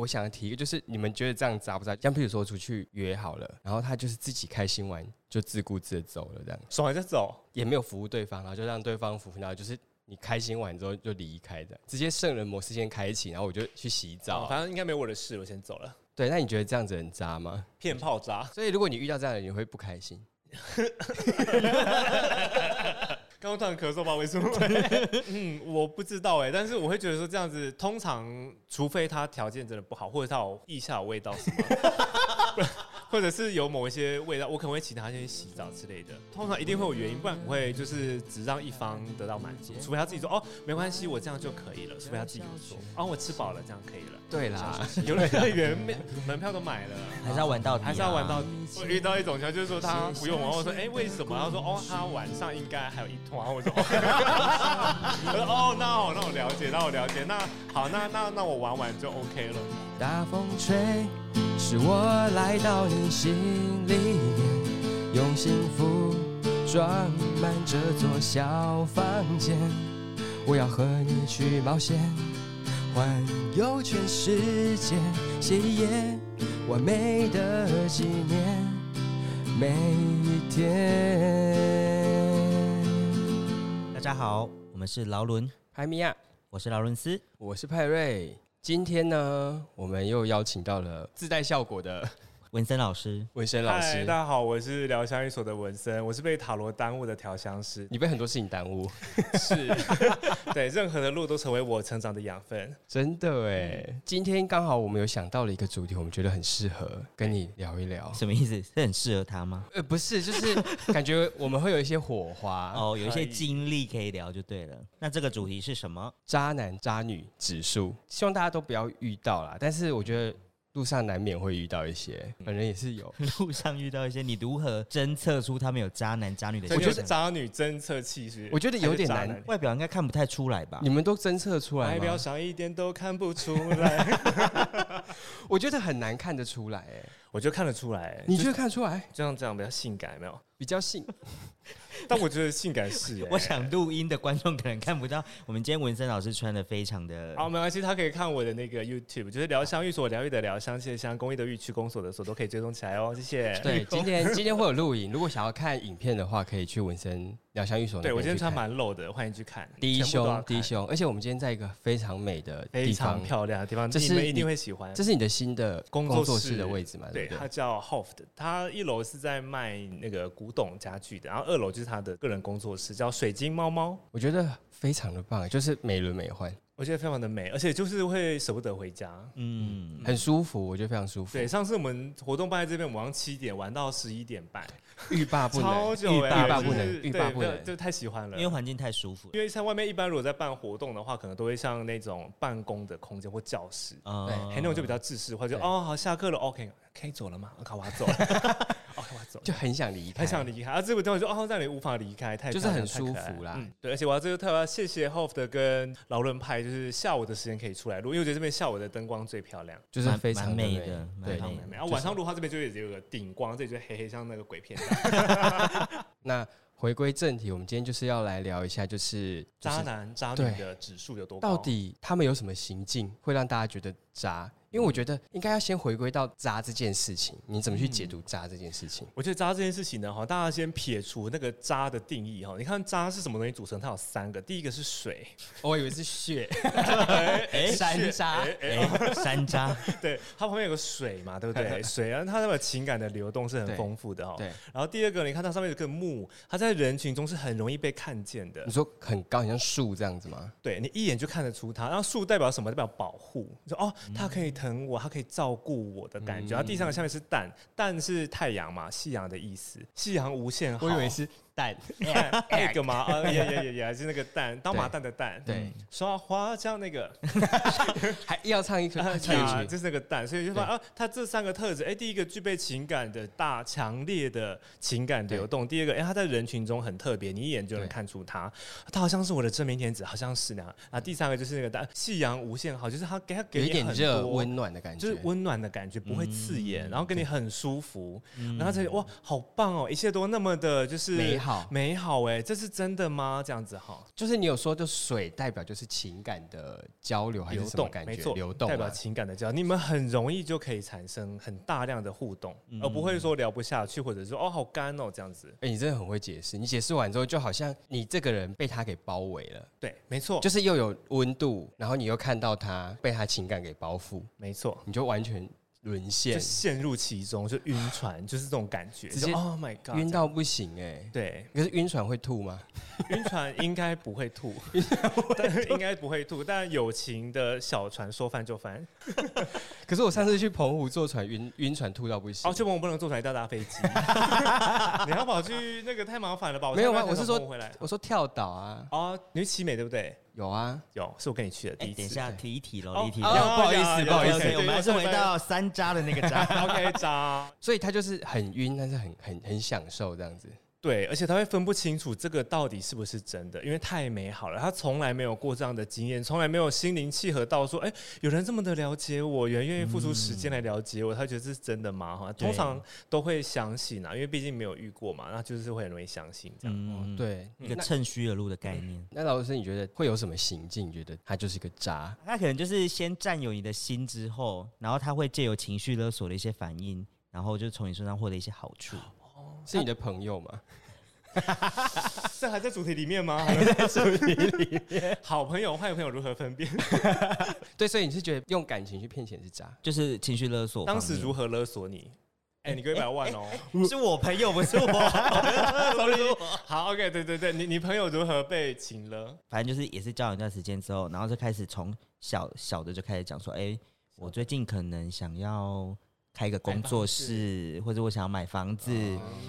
我想提一个，就是你们觉得这样渣不渣？像譬如说出去约好了，然后他就是自己开心完就自顾自的走了，这样爽完就走。也没有服务对方，然后就让对方服务，然后就是你开心完之后就离开的，直接圣人模式先开启，然后我就去洗澡。哦反正应该没我的事，我先走了。对，那你觉得这样子很渣吗？骗炮渣。所以如果你遇到这样的人，你会不开心？刚刚突然咳嗽，不知道为什么。嗯，我不知道哎，但是我会觉得说这样子，通常除非他条件真的不好，或者他有腋下有味道什么，或者是有某一些味道，我可能会请他先洗澡之类的。通常一定会有原因，不然不会就是只让一方得到满足，除非他自己说哦没关系，我这样就可以了，除非他自己说哦我吃饱了这样可以了。对啦，游乐园门门票都买了。还是要玩到底啊，还是要玩到底。我遇到一种情况，就是说他不用玩，我说哎、为什么？他说哦他晚上应该还有一团。我说 我说哦那好那我了解，那我了解，那好那那那我玩完就 OK 了。大风吹，是我来到你心里面，用幸福装满这座小房间。我要和你去冒险，环游全世界，写一页完美的纪念，每一天。大家好，我们是劳伦，派，米亚，我是劳伦斯。我是派瑞。今天呢，我们又邀请到了自带效果的文森老师，文森老嗨，师大。家好，我是疗香一所的文森，我是被塔罗耽误的调香师。你被很多事情耽误，是，对，任何的路都成为我成长的养分。真的哎。今天刚好我们有想到了一个主题，我们觉得很适合跟你聊一聊。什么意思？是很适合他吗？呃，不是，就是 感觉我们会有一些火花。哦，有一些经历可以聊就对了。那这个主题是什么？渣男渣女指数，希望大家都不要遇到啦。但是我觉得路上难免会遇到一些，本人也是有。路上遇到一些，你如何侦测出他们有渣男渣女的我现象？觉得渣女侦测器是，我觉得有点难外表应该看不太出来吧你？们都侦测出来外表吗？上一点都看不出来，我觉得很难看得出来哎。我就看得出来。你就觉得看得出来？就像这样比较性感，有没有？比较性但我觉得性感是耶。我想录音的观众可能看不到，我们今天文森老师穿的非常的好，没关系，他可以看我的那个 YouTube，就是疗香寓所疗愈的疗香，谢香公益的寓区公所的所都可以追踪起来哦，谢谢。对，今天 今天会有录影，如果想要看影片的话，可以去纹身疗香寓所对我今天穿蛮露的，欢迎去看。低胸低，胸，而且我们今天在一个非常美的非地方常，漂亮的地方，这是你们一定会喜欢。这是你的新的工工作室室的位置嘛？对对，不对？它叫 Hoft，它一楼是在卖那个古董家具的，然后二楼就是他的个人工作室，叫水晶猫猫。我觉得非常的棒，就是美轮美奂，我觉得非常的美，而且就是会舍不得回家。嗯，很舒服，我觉得非常舒服。对，，上次我们活动办在这边，我们晚上七点玩到十一点半，欲罢不超能，欲罢不就是能，欲罢不能。就太喜欢了。因为环境太舒服了。因为像外面一般如果在办活动的话，可能都会像那种办公的空间或教室，嗯对还那种就比较制式化，就对哦好下课了，OK 可以走了吗？OK 我要走了，OK 我要走了。就很想离开，很想离开，啊！这个地方就哦，让你无法离开，太就是很舒服啦嗯，对，而且我要这个特别要谢谢 Hof 的跟劳伦派，就是下午的时间可以出来录，因为我觉得这边下午的灯光最漂亮，就是蛮非常蛮美的蛮对。然后晚上录它这边就有个顶光，这里就黑黑像那个鬼片。那回归正题，我们今天就是要来聊一下，就是就是渣男渣女的指数有多高？到底他们有什么行径会让大家觉得渣？因为我觉得应该要先回归到渣这件事情，你怎么去解读渣这件事情？我觉得渣这件事情呢，哈，大家先撇除那个渣的定义哈。你看渣是什么东西组成？它有三个，第一个是水，我以为是血，哎山渣。哎山楂，对，它旁边有个水嘛，对不对？水啊，它那个情感的流动是很对丰富的哈。对，然后第二个，你看它上面有个木，它在人群中是很容易被看见的你。说很高，很像树这样子吗？对你一眼就看得出它。然后树代表什么？代表保护。你说哦，它可以疼我，它可以照顾我的感觉。然后第三个下面是蛋，蛋是太阳嘛，夕阳的意思。夕阳无限好。我以为是蛋。蛋 egg 嘛，啊，也也也也是那个蛋，当马蛋的蛋。对，刷花椒那个，还要唱一曲，啊，唱一曲。就是那个蛋，所以就发现啊，他这三个特质，哎，第一个具备情感的大强烈的情感流动，第二个，哎，他在人群中很特别，你一眼就能看出他，他好像是我的真命天子，好像是那样。啊。第三个就是那个蛋，夕阳无限好，就是他给他给有你很热多温暖的感觉，就是温暖的感觉，不会刺眼，嗯。然后跟你很舒服，然后才哇，好棒哦，一切都那么的就是美好好，美好哎，这是真的吗？这样子哈，就是你有说，就水代表就是情感的交流还是什么感觉？没错，流动代表啊情感的交流，你们很容易就可以产生很大量的互动，嗯而不会说聊不下去，或者说哦好干哦这样子。哎、你真的很会解释。你解释完之后，就好像你这个人被他给包围了，对，没错，就是又有温度，然后你又看到他被他情感给包覆，没错。你就完全沦就陷，陷入其中，就晕船，就是这种感觉，直接就 Oh my God，晕到不行哎、对，可是晕船会吐吗？晕船应该不会吐，但应该不会吐，但友情的小船说翻就翻。可是我上次去澎湖坐船晕晕船吐到不行。哦，去澎湖不能坐船，一定要搭飞机。你要跑去那个太麻烦了吧？没有啊才刚我是说。我说跳岛啊，哦，你去奇美对不对？有啊，有，是我跟你去的第哎，一次。等一下，提一提喽，哦离题哦了。不好意思不好意思我们还是回到山楂的那个渣。OK 渣。所以他就是很晕，但是很很很享受这样子。对，而且他会分不清楚这个到底是不是真的，因为太美好了。他从来没有过这样的经验，从来没有心灵契合到说，哎，有人这么的了解我，有人愿意付出时间来了解我，他觉得这是真的吗？哈，通常都会相信啊，因为毕竟没有遇过嘛，那就是会很容易相信这样。嗯，，对，一个趁虚而入的概念。那老师，你觉得会有什么行径？你觉得他就是一个渣？他可能就是先占有你的心之后，然后他会借由情绪勒索的一些反应，然后就从你身上获得一些好处。是你的朋友吗？这还在主题里面吗？还 在主题里面。好朋友、坏朋友如何分辨？对，所以你是觉得用感情去骗钱是渣？就是情绪勒索。当时如何勒索你？哎、你给我一百万哦、是我朋友，不是我。Sorry 好，OK，对对对，你你朋友如何被请了？反正就是也是交往一段时间之后，然后就开始从小小的就开始讲说，哎、我最近可能想要开一个工作室，或者我想要买房子，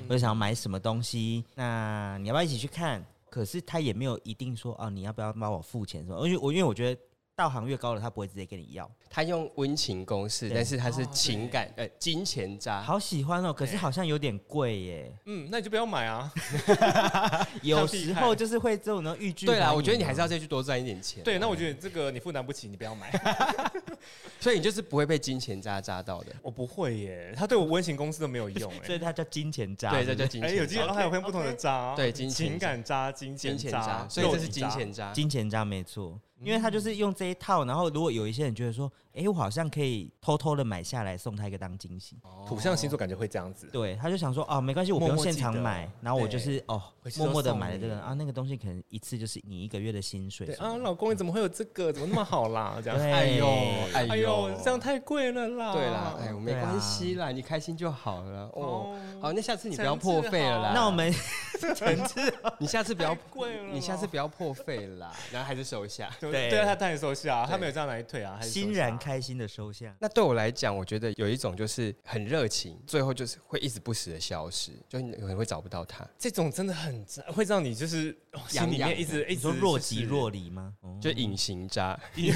或者想要买什么东西，那你要不要一起去看？可是他也没有一定说啊，你要不要帮我付钱什么？因为我因为我觉得道行越高了，他不会直接跟你要。他用温情攻势，但是他是哦情感呃金钱渣。好喜欢哦，可是好像有点贵耶。嗯，那你就不要买啊。有时候就是会这种呢欲拒。对啦，我觉得你还是要再去多赚一点钱。对，那我觉得这个你负担不起，你不要买。所以你就是不会被金钱渣渣到的。我不会耶，他对我温情公司都没有用 所以他。叫金钱渣。对，是是哎，这叫金钱有金，渣。哦，还有分不同的渣，对金钱情感渣、金钱渣，所以这是金钱渣。金钱渣没错，因为他就是用这一套，然后如果有一些人觉得说，哎、我好像可以偷偷的买下来送他一个当惊喜，土象星座感觉会这样子。对，他就想说，哦，没关系，我不用现场买，然后我就是哦默默的买了这个啊，那个东西可能一次就是你一个月的薪水。啊，老公你怎么会有这个？怎么那么好啦？这样。哎呦，哎哎呦呦，，这样太贵了啦。对啦，哎，我没关系啦，你开心就好了。哦，哦，好，那下次你不要破费了啦。那我们 你下次不要太贵了你下次不要破费了啦，然后还是收下。对对对啊，他当然收下啊，他没有这样来退啊，欣然开心的收下。那对我来讲，我觉得有一种就是很热情，最后就是会一直不时的消失，就你可能会找不到他，这种真的很会让你就是哦心里面一直一直若即若离吗？哦就隐形渣。隐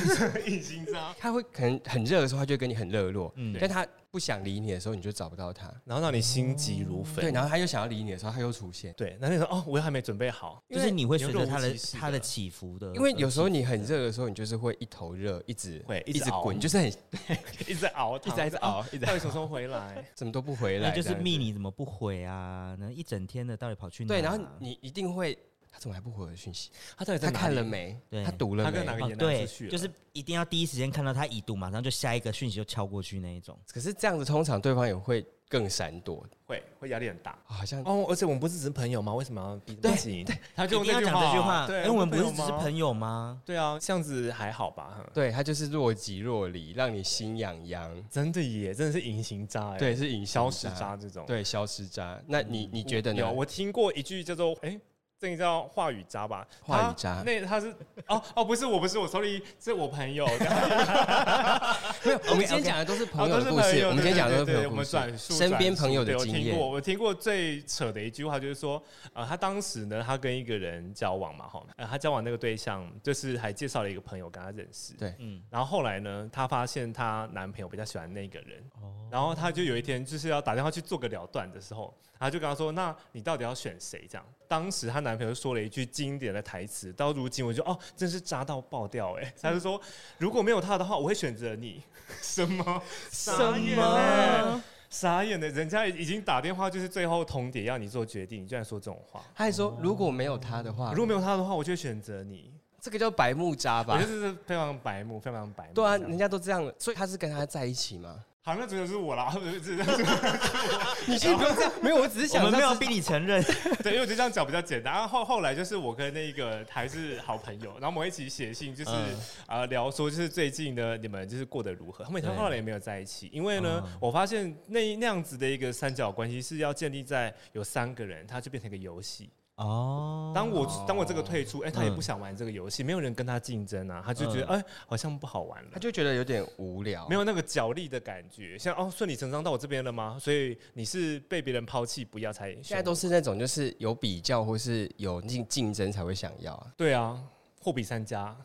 隐形渣，他会可能很热的时候，他就会跟你很热络，嗯但他不想理你的时候，你就找不到他。然后让你心急如焚。对，然后他又想要理你的时候，他又出现。对，那那时候哦，我又还没准备好，就是你会随着他的他的起伏的，因为有时候你很热的时候，你就是会一头热，一直会一直滚，就是很 一直熬，一直一直在到底 什么时候回来？怎么都不回来，就是密你怎么不回啊？那一整天的到底跑去哪？对，然后你一定会，他怎么还不回我的讯息？他到底在他看了没？对他读了没他跟哪？个哦，也拿对去，了就是一定要第一时间看到他已读，马上就下一个讯息就敲过去那一种。可是这样子，通常对方也会更闪躲，会会压力很大。好像哦，而且我们不是只是朋友吗？为什么要逼这么紧？他就一定要用讲这句话，对，哎，我们不是只是友吗？朋友吗？对啊，这样子还好吧？哼对他就是若即若离，让你心痒痒。真的耶，真的是隐形渣哎，对，，是隐形消失渣这种。对，消失渣。那你你觉得呢？有，我听过一句叫做哎。这个叫话语渣吧？话语渣那他是哦哦，不是我不是我，sorry，是我朋友。没有，我们今天讲的都是朋友故事。我们今天讲的都是朋友的故事们转述，身边朋友的经验。我听过，我听过最扯的一句话就是说，呃，他当时呢，他跟一个人交往嘛，哈，呃，他交往那个对象就是还介绍了一个朋友跟他认识，对嗯，然后后来呢，她发现她男朋友比较喜欢那个人，哦，然后她就有一天就是要打电话去做个了断的时候，她就跟他说：“那你到底要选谁？”这样，当时她男朋友说了一句经典的台词，到如今我就哦，真是渣到爆掉哎、他就说：“如果没有他的话，我会选择你。”什么？傻眼欸傻眼的，人家已经打电话就是最后通牒要你做决定，你居然说这种话。他还说如果没有他的话，如果没有他的话，我就会选择你。这个叫白目渣吧我觉得？是非常白目，非常白目。对啊，人家都这样了，所以他是跟他在一起吗？好，那主角是我啦，不是是是你先不用这样，没有，我只是想让自们没有逼你承认，对，因为我觉得这样讲比较简单。然后后后来就是我跟那个还是好朋友，然后我们一起写信，就是啊呃聊说，就是最近呢你们就是过得如何？他们对。后来也没有在一起，因为呢嗯，我发现那那样子的一个三角关系是要建立在有三个人，他就变成一个游戏。哦。当我当我这个退出，哎，他也嗯不想玩这个游戏，没有人跟他竞争啊，他就觉得哎好像不好玩了他。就觉得有点无聊，没有那个角力的感觉，像哦顺理成章到我这边了吗？所以你是被别人抛弃不要才现在都是那种就是有比较或是有竞竞争才会想要啊。对啊，货比三家，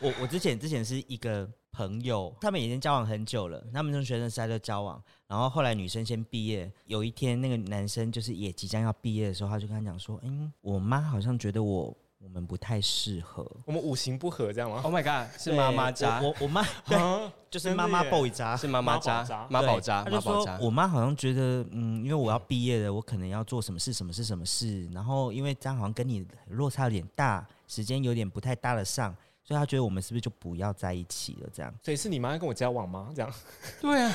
我我之前之前是一个朋友，他们已经交往很久了，他们从学生时代就交往，然后后来女生先毕业，有一天那个男生就是也即将要毕业的时候，他就跟他讲说，嗯，我妈好像觉得我我们不太适合。我们五行不合这样吗？Oh my god，是妈妈渣，我我我妈就是妈妈 boy 渣，是妈妈渣妈宝渣，妈宝渣，他就说妈宝渣。我妈好像觉得，嗯，因为我要毕业了，我可能要做什么事，什么事，什么事，然后因为这样好像跟你落差有点大，时间有点不太搭得上，所以他觉得我们是不是就不要在一起了？这样。所以是你妈跟我交往吗？这样对啊，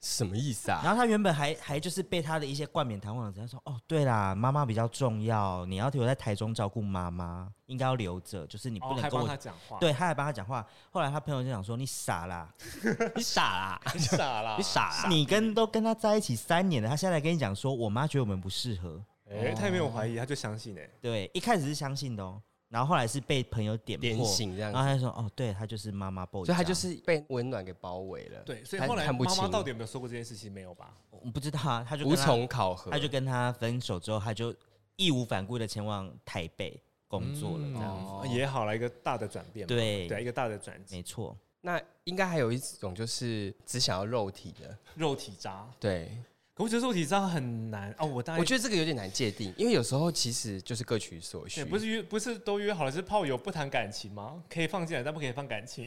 什么意思啊？然后他原本还还就是被他的一些冠冕堂皇的，他说：“哦，对啦，妈妈比较重要，你要留在台中照顾妈妈，应该要留着，就是你不能跟我。他讲话，对，他还帮他讲话。后来他朋友就讲说：“你傻啦，你傻啦，你傻啦，你傻啦。你跟都跟他在一起三年了，他现在跟你讲说，我妈觉得我们不适合。哎，他也没有怀疑，他就相信哎，对，一开始是相信的哦，然后后来是被朋友点点破，醒这样子，然后他就说：哦，对，他就是妈妈 boy，所以他就是被温暖给包围了。对，所以他后来妈妈看不清到底有没有说过这件事情？没有吧？我不知道啊，他就无他从考核，他就跟他分手之后，他就义无反顾的前往台北工作了，这样子。哦也好了，一个大的转变嘛，对对，一个大的转机，没错，那应该还有一种就是只想要肉体的，肉体渣。对，可我觉得肉体上很难哦，我当然我觉得这个有点难界定，因为有时候其实就是各取所需。不是约不是都约好了是炮友不谈感情吗？可以放进来，但不可以放感情。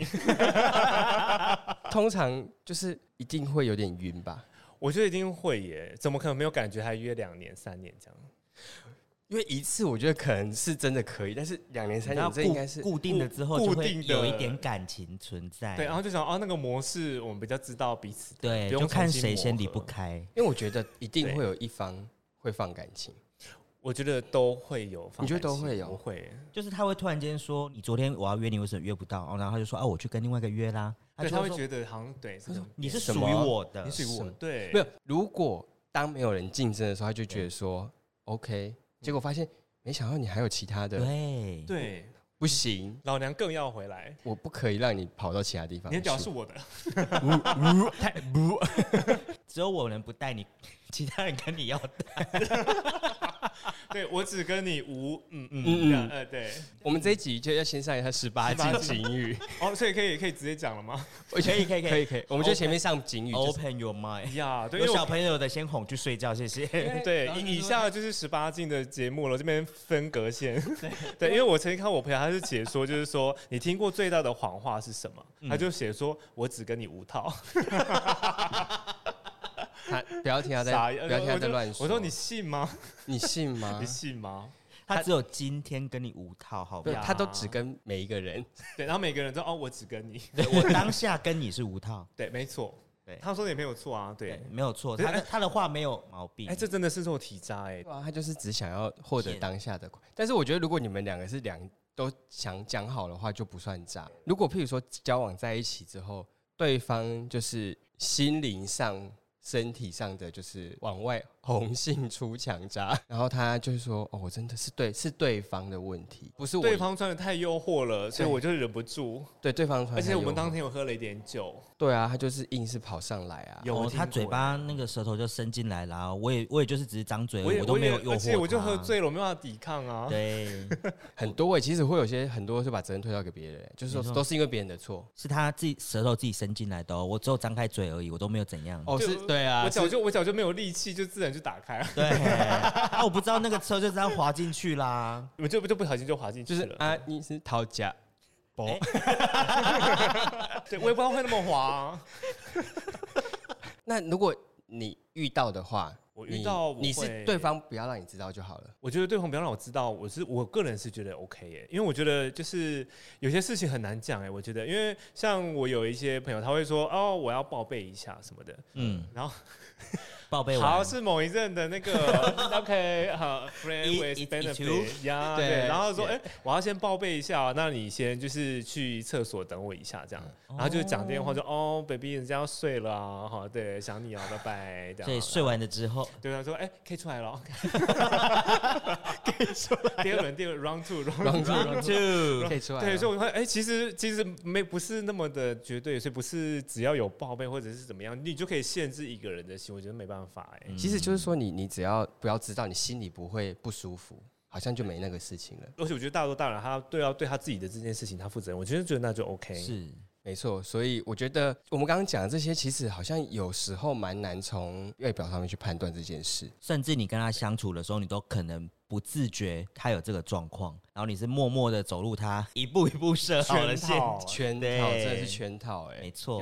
通常就是一定会有点晕吧，我觉得一定会耶，怎么可能没有感觉？还约两年、三年这样？因为一次我觉得可能是真的可以，但是两年三年这应该是固固定了之后，固就会定的有一点感情存在。对，然后就想哦，那个模式我们比较知道彼此的，对，不用就看谁先离不开。因为我觉得一定对会有一方会放感情，我觉得都会有放感情，你觉得都会有不会？就是他会突然间说：“你昨天我要约你，为什么约不到？”哦，然后他就说：“啊，我去跟另外一个约啦。”对，他会觉得好像对，他说：“你是什属于我的你。属于我对，没有。如果当没有人竞争的时候，他就觉得说 OK，结果发现没想到你还有其他”的，对，对，不行，老娘更要回来，我不可以让你跑到其他地方去。你的脚是我的，太 不，只有我能不带你，其他人跟你要带。对我只跟你无，嗯嗯嗯呃，对，我们这一集就要先上一下十八禁警语，哦，所以可以可以直接讲了吗？可以可以可以可以可以，我们就前面上警语，就是 Open your mind。呀，对，有小朋友的先哄去睡觉，谢谢。对以以下就是十八禁的节目了，这边分隔线。对，因为我曾经看我朋友，他是解说，就是说你听过最大的谎话是什么？嗯他就写说我只跟你无套，他不要听他在傻眼不要听他在乱说。我说你信吗？你信吗 你？信吗？他只有今天跟你无套，好不对，好？他都只跟每一个人。对，然后每个人都哦，我只跟你。对我当下跟你是无套，对，没错。对他说的也没有错啊。对对，，没有错。对他的他的话没有毛病。哎，这真的是做体渣哎对。啊，他就是只想要获得骗当下的快。但是我觉得，如果你们两个是两都想讲好的话，就不算渣。如果譬如说交往在一起之后，对方就是心灵上、身体上的就是往外红杏出墙渣，然后他就是说：“哦，我真的是对，是对方的问题，不是我对方穿的太诱惑了，所以我就忍不住。对对方穿太诱惑。”而且我们当天有喝了一点酒，对啊，他就是硬是跑上来啊。哦，有他嘴巴那个舌头就伸进来了啊，我也我也就是只是张嘴我也都没有也诱惑而且我就喝。醉了，我没办法抵抗啊。对，很多哎、其实会有些很多是把责任推到给别人，就是说都是因为别人的错。是他自己舌头自己伸进来的哦，我只有张开嘴而已，我都没有怎样。哦，是对啊，我脚就我脚就没有力气，就自然就打开了，对，啊，我不知道那个车就这样滑进去啦。我就就不小心就滑进去了。就是啊，你是讨价，不、哎 对，我也不知道会那么滑、啊。那如果你遇到的话，我遇到我你是会对方不要让你知道就好了。我觉得对方不要让我知道，我是我个人是觉得 OK 耶，因为我觉得就是有些事情很难讲哎，我觉得，因为像我有一些朋友，他会说哦，我要报备一下什么的，嗯，然后报备完好是某一任的那个 OK 好 friend It- with benefit 呀，对对，然后说哎，我要先报备一下，那你先就是去厕所等我一下这样，然后就讲电话说哦，baby 人家要睡了啊，好，对，想你啊，拜拜，这样，所以睡完了之后，对他说哎，可以出来了，可以出来，第二轮第二轮 round two round Round two, round two 可以出来。对，所以我会哎、其实其实没不是那么的绝对，所以不是只要有报备或者是怎么样，你就可以限制一个人的心，我觉得没办法哎、嗯其实就是说你你只要不要知道，你心里不会不舒服，好像就没那个事情了。而且我觉得大多大人他对要对他自己的这件事情他负责任，我觉得觉得那就 OK。是没错，所以我觉得我们刚刚讲的这些，其实好像有时候蛮难从外表上面去判断这件事。甚至你跟他相处的时候，你都可能不自觉他有这个状况，然后你是默默的走入他一步一步设好的陷圈套阱。圈套真的是圈套哎、没错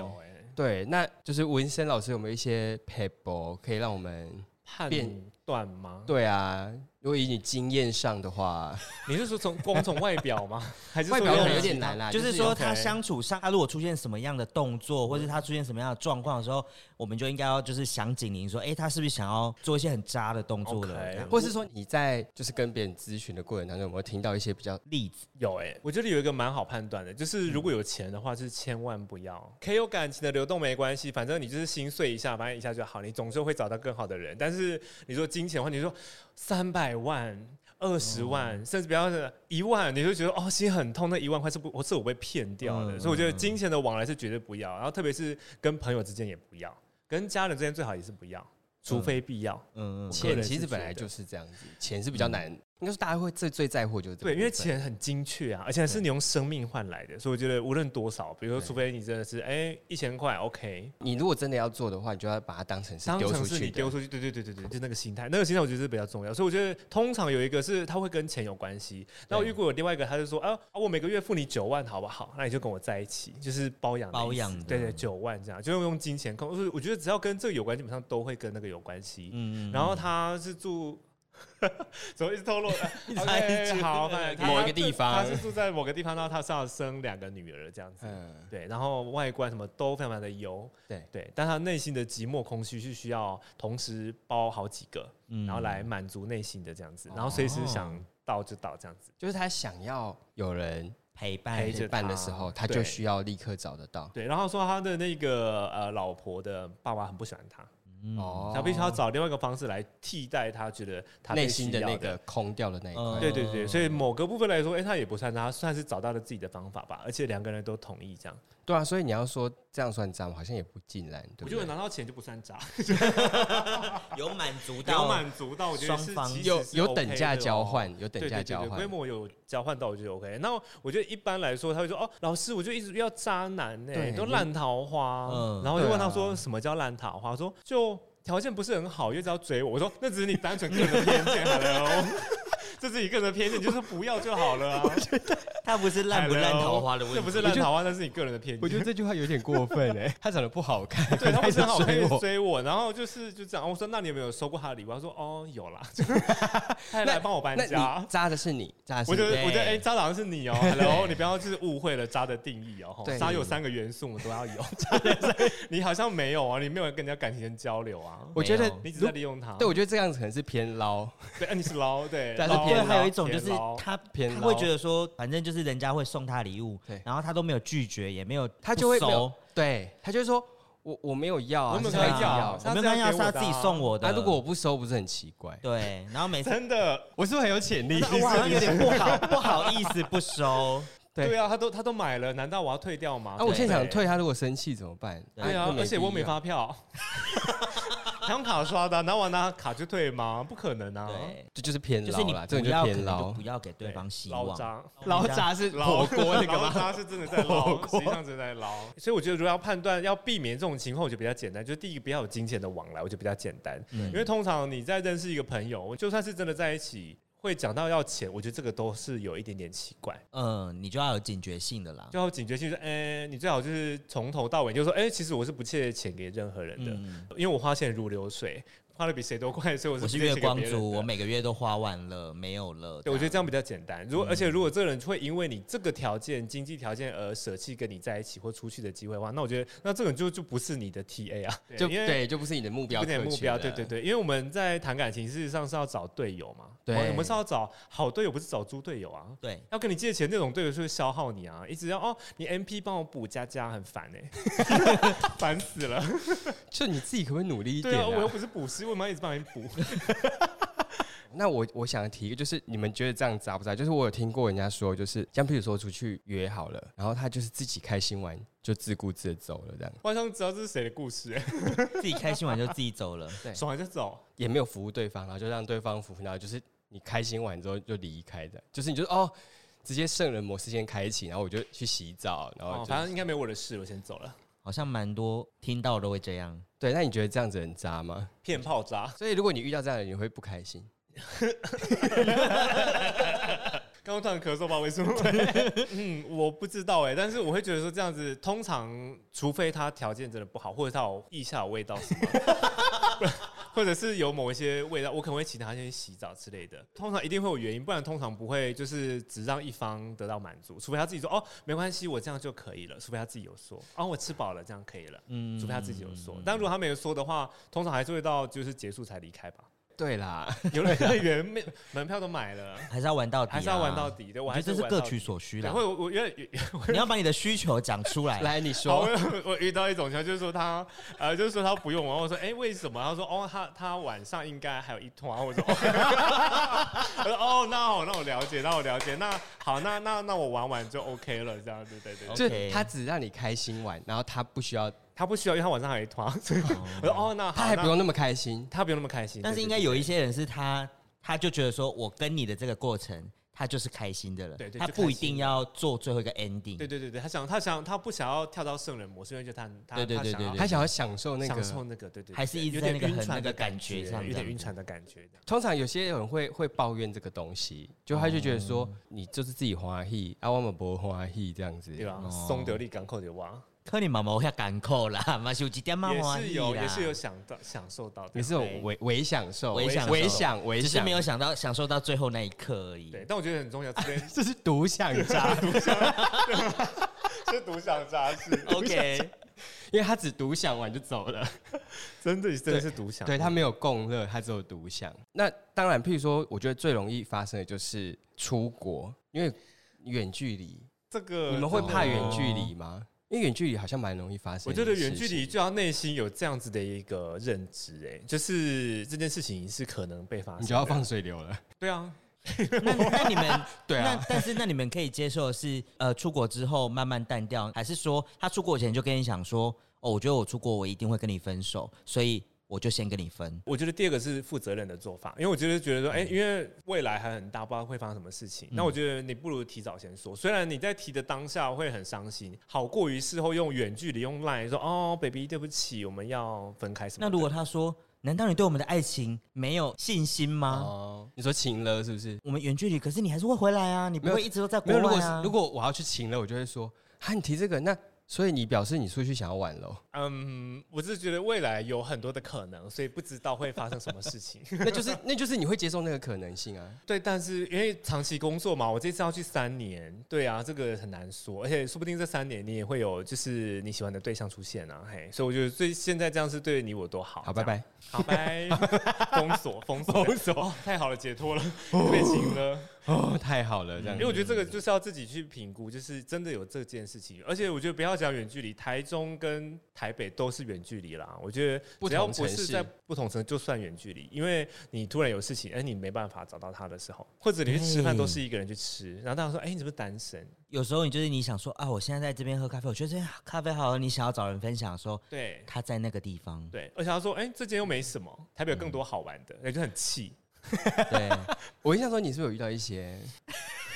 对，那就是文森老师有没有一些 paper 可以让我们？判变断吗？对啊，如果以你经验上的话，你是说从光从外表吗？还是说外表可能有有点难啦。就是是说他相处上，他如果出现什么样的动作，或者他出现什么样的状况的时候，我们就应该要就是想警铃说，哎，他是不是想要做一些很渣的动作了或是说你在就是跟别人咨询的过程当中，有没有听到一些比较例子？有哎、我觉得有一个蛮好判断的，就是如果有钱的话，就是千万不要。可以有感情的流动没关系，反正你就是心碎一下，反正一下就好，你总是会找到更好的人。但是你说金钱的话，你说三百万。二十万，甚至不要是一万，你就觉得哦，心很痛。那一万块是不，我是我被骗掉的，嗯所以我觉得金钱的往来是绝对不要，然后特别是跟朋友之间也不要，跟家人之间最好也是不要，除非必要。嗯嗯，钱？其实本来就是这样子，钱是比较难，应该说大家会最最在乎就是这个对，因为钱很精确啊，而且是你用生命换来的，所以我觉得无论多少，比如说，除非你真的是哎一千块，OK，你如果真的要做的话，你就要把它当成是丢当成是出去。你丢出去，对对对对对，就那个心态，那个心态我觉得是比较重要。所以我觉得通常有一个是它会跟钱有关系，那我遇过有另外一个，他就说啊，啊我每个月付你九万好不好？那你就跟我在一起，就是包养包养的对对，九万这样，就用用金钱控。我觉得只要跟这个有关，基本上都会跟那个有关系。嗯然后他是住。怎么一直透露？一直在 某一个地方。他是住在某个地方，然后他是要生两个女儿这样子。嗯，对，然后外观什么都非常的油，对。对，但他内心的寂寞空虚是需要同时包好几个，嗯。然后来满足内心的这样子，然后随时想到就到这样子。就是他想要有人陪伴陪着伴的他时候，他。就需要立刻找得到。对，然后说他的那个呃老婆的爸爸很不喜欢他，嗯哦。他必须要找另外一个方式来替代他觉得他内心的那个空掉的那一块。嗯。对对对，所以某个部分来说，哎、他也不算他算是找到了自己的方法吧，而且两个人都同意这样，对啊，所以你要说这样算渣吗？好像也不尽然，对不对？我觉得拿到钱就不算渣，有满足到有到满足到，我觉得是双方有有等价交换，有等价交换规。模有交换到，我觉得 OK。那我觉得一般来说，他会说哦，老师，我就一直遇到渣男呢、对都烂桃花。嗯然后我就问他说，什么叫烂桃花？说就条件不是很好，又只要追我。我说那只是你单纯个人的偏见，Hello，这是你个人的偏见，你就是不要就好了啊。他不是烂不烂桃花的问题，这不是烂桃花，那是你个人的偏见。我觉得这句话有点过分哎，他长得不好看，对他不是很好看，追我。然后就是就这样。我说那你有没有收过他的礼物？他说哦有啦，他还来帮我搬家你。渣的是你，渣的是你我觉得，我觉得，对哎，渣好像是你哦，Hello，你不要就是误会了渣的定义哦。对渣有三个元素，我们都要有。你好像没有啊，你没有跟人家感情交流啊，我觉得你只是在利用他。对，我觉得这样子可能是偏捞。对，啊你是捞，对，但是偏对，还有一种就是他他会觉得说，反正就是人家会送他礼物对，然后他都没有拒绝，也没有他就会收，对他就会说我我没有要啊，我没有要要我没有要，是他自己送我的。那，如果我不收，不是很奇怪？对，然后每次真的，我是不是很有潜力？我好像有点不好 不好意思不收，对对啊，他都他都买了，难道我要退掉吗？啊，我现场对退他，如果生气怎么办？对哎呀，而且我没发票，他用卡刷的，然后我拿卡就退吗？不可能啊！对，这就是偏就是你捞啦，这就偏捞不。要给对方希望。捞渣，捞渣是捞火锅那个捞吗？渣是真的在捞，实际上是在捞。所以我觉得，如果要判断要避免这种情况，我觉得比较简单。就是第一个，不要有金钱的往来，我觉得比较简单。嗯因为通常你在认识一个朋友，就算是真的在一起。会讲到要钱，我觉得这个都是有一点点奇怪，嗯，你就要有警觉性的啦。就要有警觉性，说，哎、你最好就是从头到尾就说，哎、其实我是不借钱给任何人的，嗯，因为我花钱如流水，花的比谁都快，所以我是我是月光族，我每个月都花完了，没有了。对，我觉得这样比较简单。如果、而且如果这个人会因为你这个条件、经济条件而舍弃跟你在一起或出去的机会的话，那我觉得那这个人就就不是你的 TA 啊，就因为对，就不是你的目标有点目标，对对对，因为我们在谈感情，事实上是要找队友嘛，对我们是要找好队友，不是找猪队友啊。对，要跟你借钱那种队友是会消耗你啊，一直要哦，你 MP 帮我补加加，很烦哎、烦死了。就你自己可不可以努力一点啊？我又不是补师，为什么要一直帮你补？那我我想提一个，就是你们觉得这样渣不渣？就是我有听过人家说，就是像譬如说出去约好了，然后他就是自己开心完就自顾自的走了，这样我好像知道这是谁的故事、哎，自己开心完就自己走了。对爽完就走。也没有服务对方，然后就让对方服务，然后就是你开心完之后就离开的，就是你就哦，直接圣人模式先开启，然后我就去洗澡，然后哦，就、反正应该没我的事，我先走了。好像蛮多听到都会这样。对。那你觉得这样子很渣吗？骗炮渣。所以如果你遇到这样的人，你会不开心？刚刚突然咳嗽，不知道为什么。嗯，我不知道哎、但是我会觉得说这样子，通常除非他条件真的不好，或者他有腋下有味道什么，或者是有某一些味道，我可能会请他先去洗澡之类的。通常一定会有原因，不然通常不会就是只让一方得到满足，除非他自己说哦没关系，我这样就可以了。除非他自己有说哦我吃饱了，这样可以了。嗯除非他自己有说，但如果他没有说的话，通常还是会到就是结束才离开吧。对啦，游乐园门门票都买了，还是要玩到底、啊，还是要玩到。底。对，我我还觉得这是各取所需啦。会我我因为你要把你的需求讲出来。来你好，说我，我遇到一种情况，就是说他呃，就是说他不用，然后我说哎、为什么？他说哦，他他晚上应该还有一团。我说 哦，我说哦，那好，那我了解，那我了解，那好，那那那我玩完就 OK 了，这样对对对。OK 就是他只让你开心玩，然后他不需要，他不需要，因为他晚上还有一团，所以我说哦，那他还不用那么开心。他不用那么开心。但是应该有一些人是他，他就觉得说我跟你的这个过程，他就是开心的了。对对他不一定要做最后一个 ending。对对对对，他想他想他不想要跳到圣人模式，因为就他他对对他想要对对对他想要享受那个享受个，那个，对对，对还是一直有在那个点晕船的很那个感感觉上有这样子点晕船的感觉。通常有些人会会抱怨这个东西，就他就觉得说哦你就是自己欢喜，啊我们不欢喜这样子。对吧？哦松德利港口的哇，可你妈妈我要赶扣啦，嘛是有几点嘛也欢喜是有也是有享到享受到的，也是有对。微微享受，微享受微享微享，只是没有想到享受到最后那一刻而已。对，但我觉得很重要，这边 这是独享渣，是独享杂志，OK，因为他只独享完就走了，真的真的是独享，对他没有共乐，他只有独享。那当然，譬如说，我觉得最容易发生的就是出国，因为远距离，这个你们会怕远距离吗？因为远距离好像蛮容易发生我。觉得远距离就要内心有这样子的一个认知，哎，就是这件事情是可能被发生，你就要放水流了。对啊，那那你们 对啊那但是那你们可以接受的是呃出国之后慢慢淡掉，还是说他出国前就跟你讲说哦，我觉得我出国我一定会跟你分手，所以我就先跟你分。我觉得第二个是负责任的做法，因为我觉得觉得说，哎、因为未来还很大，不知道会发生什么事情。那我觉得你不如提早先说，虽然你在提的当下会很伤心，好过于事后用远距离用 line 说，哦，baby，对不起，我们要分开什么。那如果他说，难道你对我们的爱情没有信心吗？哦，你说情了是不是？我们远距离，可是你还是会回来啊，你不会一直都在，如果国外啊。是如果我要去情了，我就会说，哈，你提这个，那所以你表示你出去想要玩喽？嗯，我是觉得未来有很多的可能，所以不知道会发生什么事情。那就是那就是你会接受那个可能性啊。对，但是因为长期工作嘛，我这次要去三年，对啊，这个很难说，而且说不定这三年你也会有就是你喜欢的对象出现啊，嘿，所以我觉得最现在这样是对你我都好。好，拜拜。好拜，封锁封锁 封锁、哦，太好了，解脱了，被情了。哦，太好了，这样因为我觉得这个就是要自己去评估，就是真的有这件事情，而且我觉得不要讲远距离，台中跟台北都是远距离啦。我觉得不只要不是在不同城就算远距离，因为你突然有事情，哎，你没办法找到他的时候，或者你去吃饭都是一个人去吃，然后大家说，哎，你是不是单身？有时候你就是你想说啊，我现在在这边喝咖啡，我觉得这边咖啡好喝，你想要找人分享说对他在那个地方，对，而且他说，哎，这间又没什么，台北有更多好玩的，那就很气。对，我印象中你是不是有遇到一些，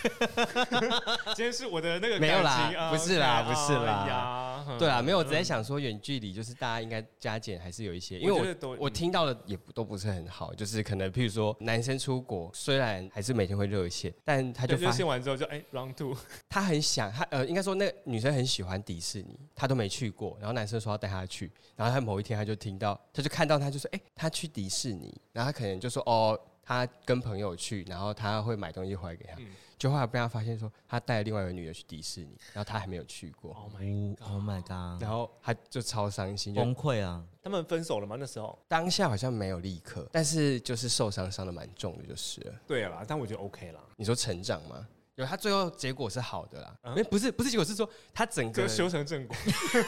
今天是我的那个没有啦不是啦不是啦。对啊，没有，我只在想说远距离就是大家应该加减还是有一些，因为我我听到的也不都不是很好，就是可能譬如说男生出国，虽然还是每天会热线，但他就热线完之后就哎 round two，他很想他呃，应该说那个女生很喜欢迪士尼，他都没去过，然后男生说要带她去，然后他某一天他就听到，他就看到他就说，哎、他去迪士尼，然后他可能就说，哦，他跟朋友去，然后他会买东西回来给他，嗯就后来被他发现说，他带了另外一个女的去迪士尼，然后他还没有去过，Oh my，Oh my god，然后他就超伤心，就崩溃啊！他们分手了吗？那时候？当下好像没有立刻，但是就是受伤伤的蛮重的，就是了。对啦，但我觉得 OK 啦，你说成长吗？有，他最后结果是好的啦。嗯哎、不是不是结果是说他整个就修成正果。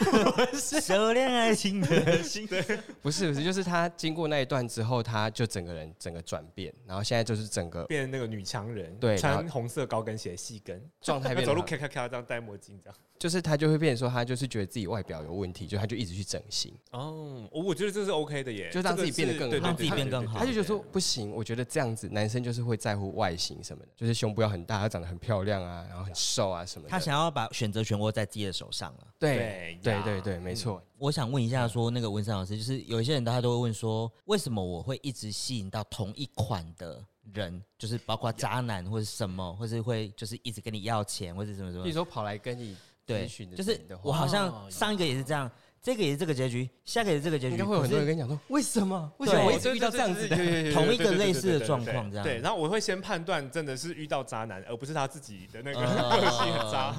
修炼爱情的心，不是不是，就是他经过那一段之后，他就整个人整个转变，然后现在就是整个变成那个女强人，对然穿后红色高跟鞋细跟，状态 变走路咔咔咔这样戴墨镜这样。就是他就会变成说他就是觉得自己外表有问题，就他就一直去整形，哦，我我觉得这是 OK 的耶，就让自己变得更好让自己变更好他就觉得说不行，我觉得这样子男生就是会在乎外形什么的，就是胸部要很大，要长得很漂亮啊，然后很瘦啊什么的。他想要把选择权握在自己的手上了。对对对对对，没错。我想问一下，说那个文山老师，就是有一些人大家都会问说，为什么我会一直吸引到同一款的人，就是包括渣男或者什么，或是会就是一直跟你要钱或者什么什么比如，说跑来跟你对咨询，的就是我好哦像上一个也是这样，这个也是这个结局，下个也是这个结局，应该会有很多人跟你讲说，为什么？为什对么我一直遇到这样子的？同一个类似的状况这样对，然后我会先判断真的是遇到渣男，而不是他自己的那个哦个性很渣。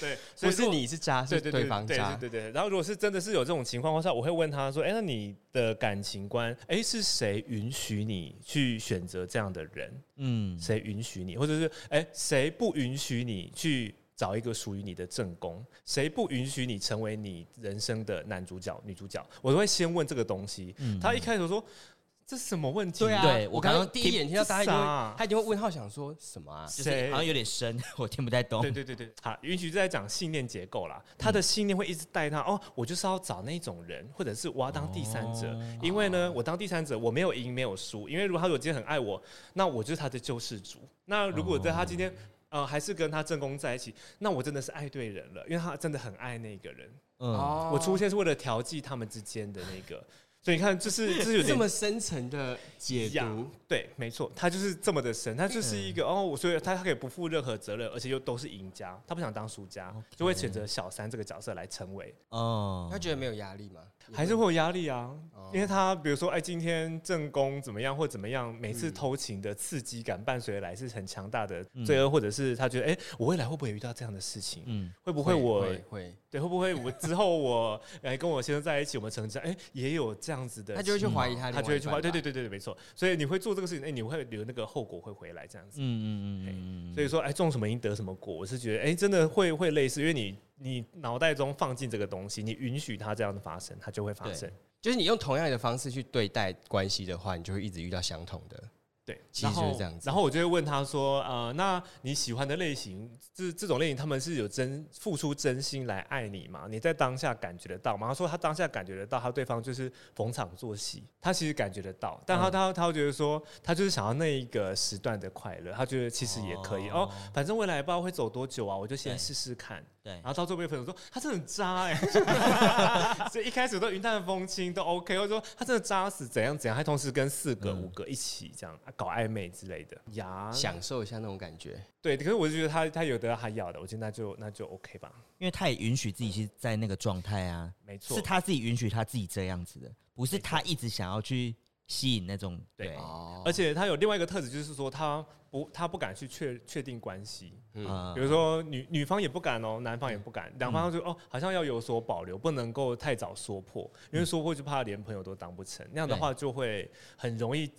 对，所不是你是渣，是对方渣。对对对。然后如果是真的是有这种情况的话，我会问他说：“哎，那你的感情观，哎，是谁允许你去选择这样的人？嗯，谁允许你，或者是哎，谁不允许你去？”找一个属于你的正宫，谁不允许你成为你人生的男主角、女主角？我都会先问这个东西。嗯他一开始说这是什么问题？对啊，对我刚刚第一眼听到大家一定会这啥啊，他一定会问号，想说什么啊？就是好像有点深，我听不太懂对。对对对，好，允许是在讲信念结构啦。他的信念会一直带他哦，我就是要找那种人，或者是我要当第三者，哦因为呢，我当第三者我没有赢没有输，因为如果他如果今天很爱我，那我就是他的救世主。那如果在他今天。呃，还是跟他正宫在一起，那我真的是爱对人了，因为他真的很爱那个人。嗯，哦我出现是为了调剂他们之间的那个，所以你看，就是就是有这么深层的解读，对，没错，他就是这么的深，他就是一个、嗯哦，我所以他他可以不负任何责任，而且又都是赢家，他不想当输家就会选择小三这个角色来成为，哦他，觉得没有压力吗？还是会有压力啊，哦。因为他比如说，哎，今天正宫怎么样或怎么样，每嗯。次偷情的刺激感伴随而来是很强大的罪恶，或者是他觉得，哎，我未来会不会遇到这样的事情？嗯，会不会我会会，对会不会我之后我哎跟我先生在一起，我们成长，哎也有这样子的他就会去怀疑他他就会去怀疑，对对对对对，没错。所以你会做这个事情，哎，你会留那个后果会回来这样子。嗯嗯嗯嗯嗯，所以说，哎，种什么因得什么果，我是觉得，哎，真的会会类似，因为你你脑袋中放进这个东西，你允许它这样的发生，它就会发生。就是你用同样的方式去对待关系的话，你就会一直遇到相同的。对，其实就是这样子然后我就会问他说，呃，那你喜欢的类型，这这种类型，他们是有真付出真心来爱你吗？你在当下感觉得到吗？他说他当下感觉得到，他对方就是逢场作戏，他其实感觉得到，但他、嗯他他会觉得说，他就是想要那一个时段的快乐，他觉得其实也可以哦哦反正未来不知道会走多久啊，我就先试试看。对。然，后到最后被分手说他真的很渣哎、所以一开始都云淡风轻都 OK，或者说他真的渣死怎样怎样，还同时跟四个、嗯。五个一起这样啊搞暧昧之类的。呀，享受一下那种感觉。对，可是我就觉得他他有的他要的，我觉得那就那就 OK 吧，因为他也允许自己是在那个状态啊，没错，是他自己允许他自己这样子的，不是他一直想要去吸引那种对而且他有另外一个特质，就是说他不他不敢去确确定关系，嗯，啊。比如说女女方也不敢哦，男方也不敢，两方就哦好像要有所保留，不能够太早说破，因为说破就怕连朋友都当不成，那样的话就会很容易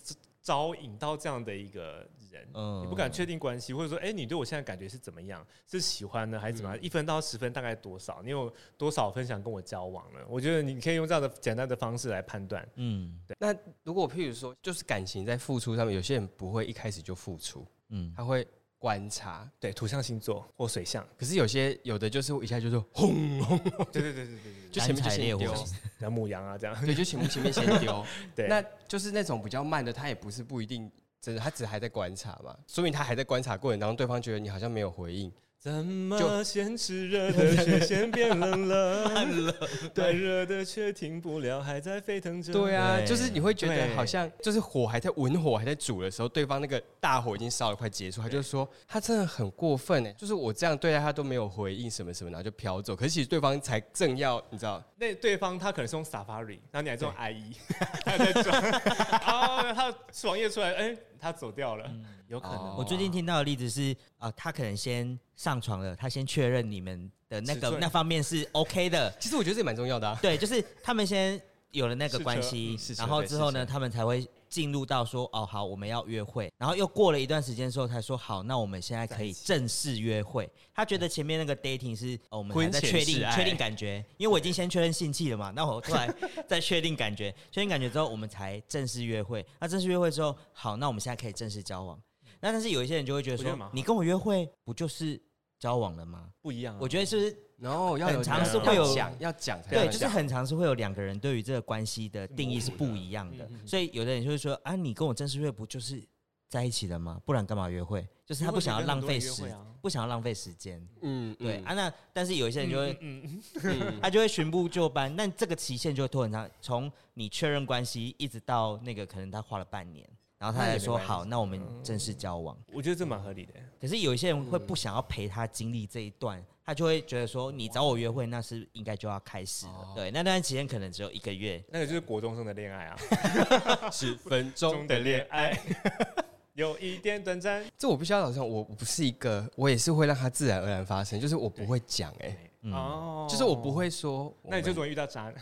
招引到这样的一个人。嗯你不敢确定关系，或者说，哎、你对我现在感觉是怎么样？是喜欢呢，还是怎么样？一分到十分大概多少？你有多少分想跟我交往呢？我觉得你可以用这样的简单的方式来判断。嗯对那如果譬如说，就是感情在付出上面，有些人不会一开始就付出，嗯，他会观察。对，土象星座或水象，可是有些有的就是一下就说轰轰，对对对对对对就前面就先丢，像母羊啊这样。对，就前面前面先丢。对，那就是那种比较慢的，他也不是不一定只是，他只还在观察嘛，说明他还在观察过程当中，对方觉得你好像没有回应，怎么就先炽热的却先变冷了？对。热的却停不了，还在沸腾着。对啊，就是你会觉得好像就是火还在文火还在煮的时候，对方那个大火已经烧了快结束，他就说他真的很过分哎，就是我这样对待他都没有回应什么什么，然后就飘走。可是其实对方才正要你知道，那对方他可能是用 Safari，然后你还是用 IE，他在转，然 后他网页出来，哎，他走掉了，有可能哦。我最近听到的例子是，啊，他可能先上床了，他先确认你们的那个那方面是 OK 的，其实我觉得这也蛮重要的啊。对，就是他们先有了那个关系然后之后呢，他们才会进入到说，哦，好，我们要约会，然后又过了一段时间之后，才说好，那我们现在可以正式约会。他觉得前面那个 dating 是，哦，我们还在确定确定感觉，因为我已经先确认性器了嘛，那我后来再确定感觉，确定感觉之后，我们才正式约会。那正式约会之后，好，那我们现在可以正式交往。那但是有一些人就会觉得说我觉得蛮好，你跟我约会不就是交往了吗？不一样啊。我觉得是不是然后要有很常是会有要讲要讲才对，要就是讲很常是会有两个人对于这个关系的定义是不一样的，所以有的人就会说啊，你跟我正式约不就是在一起了吗？不然干嘛约会？就是他不想要浪费时，约会啊不想要浪费时间。嗯对、啊，那但是有一些人就会，嗯嗯嗯 他就会循步就班，那这个期限就会拖很长，从你确认关系一直到那个可能他花了半年，然后他才说好，那我们正式交往。我觉得这蛮合理的。可是有一些人会不想要陪他经历这一段，他就会觉得说，你找我约会，那是应该就要开始了。对，那段期间可能只有一个月，那个就是国中生的恋爱啊，十分钟的恋爱。有一点短暂。这我必须要老实讲，我我不是一个，我也是会让它自然而然发生，就是我不会讲哎、嗯哦，就是我不，会说，那你就容易遇到渣男。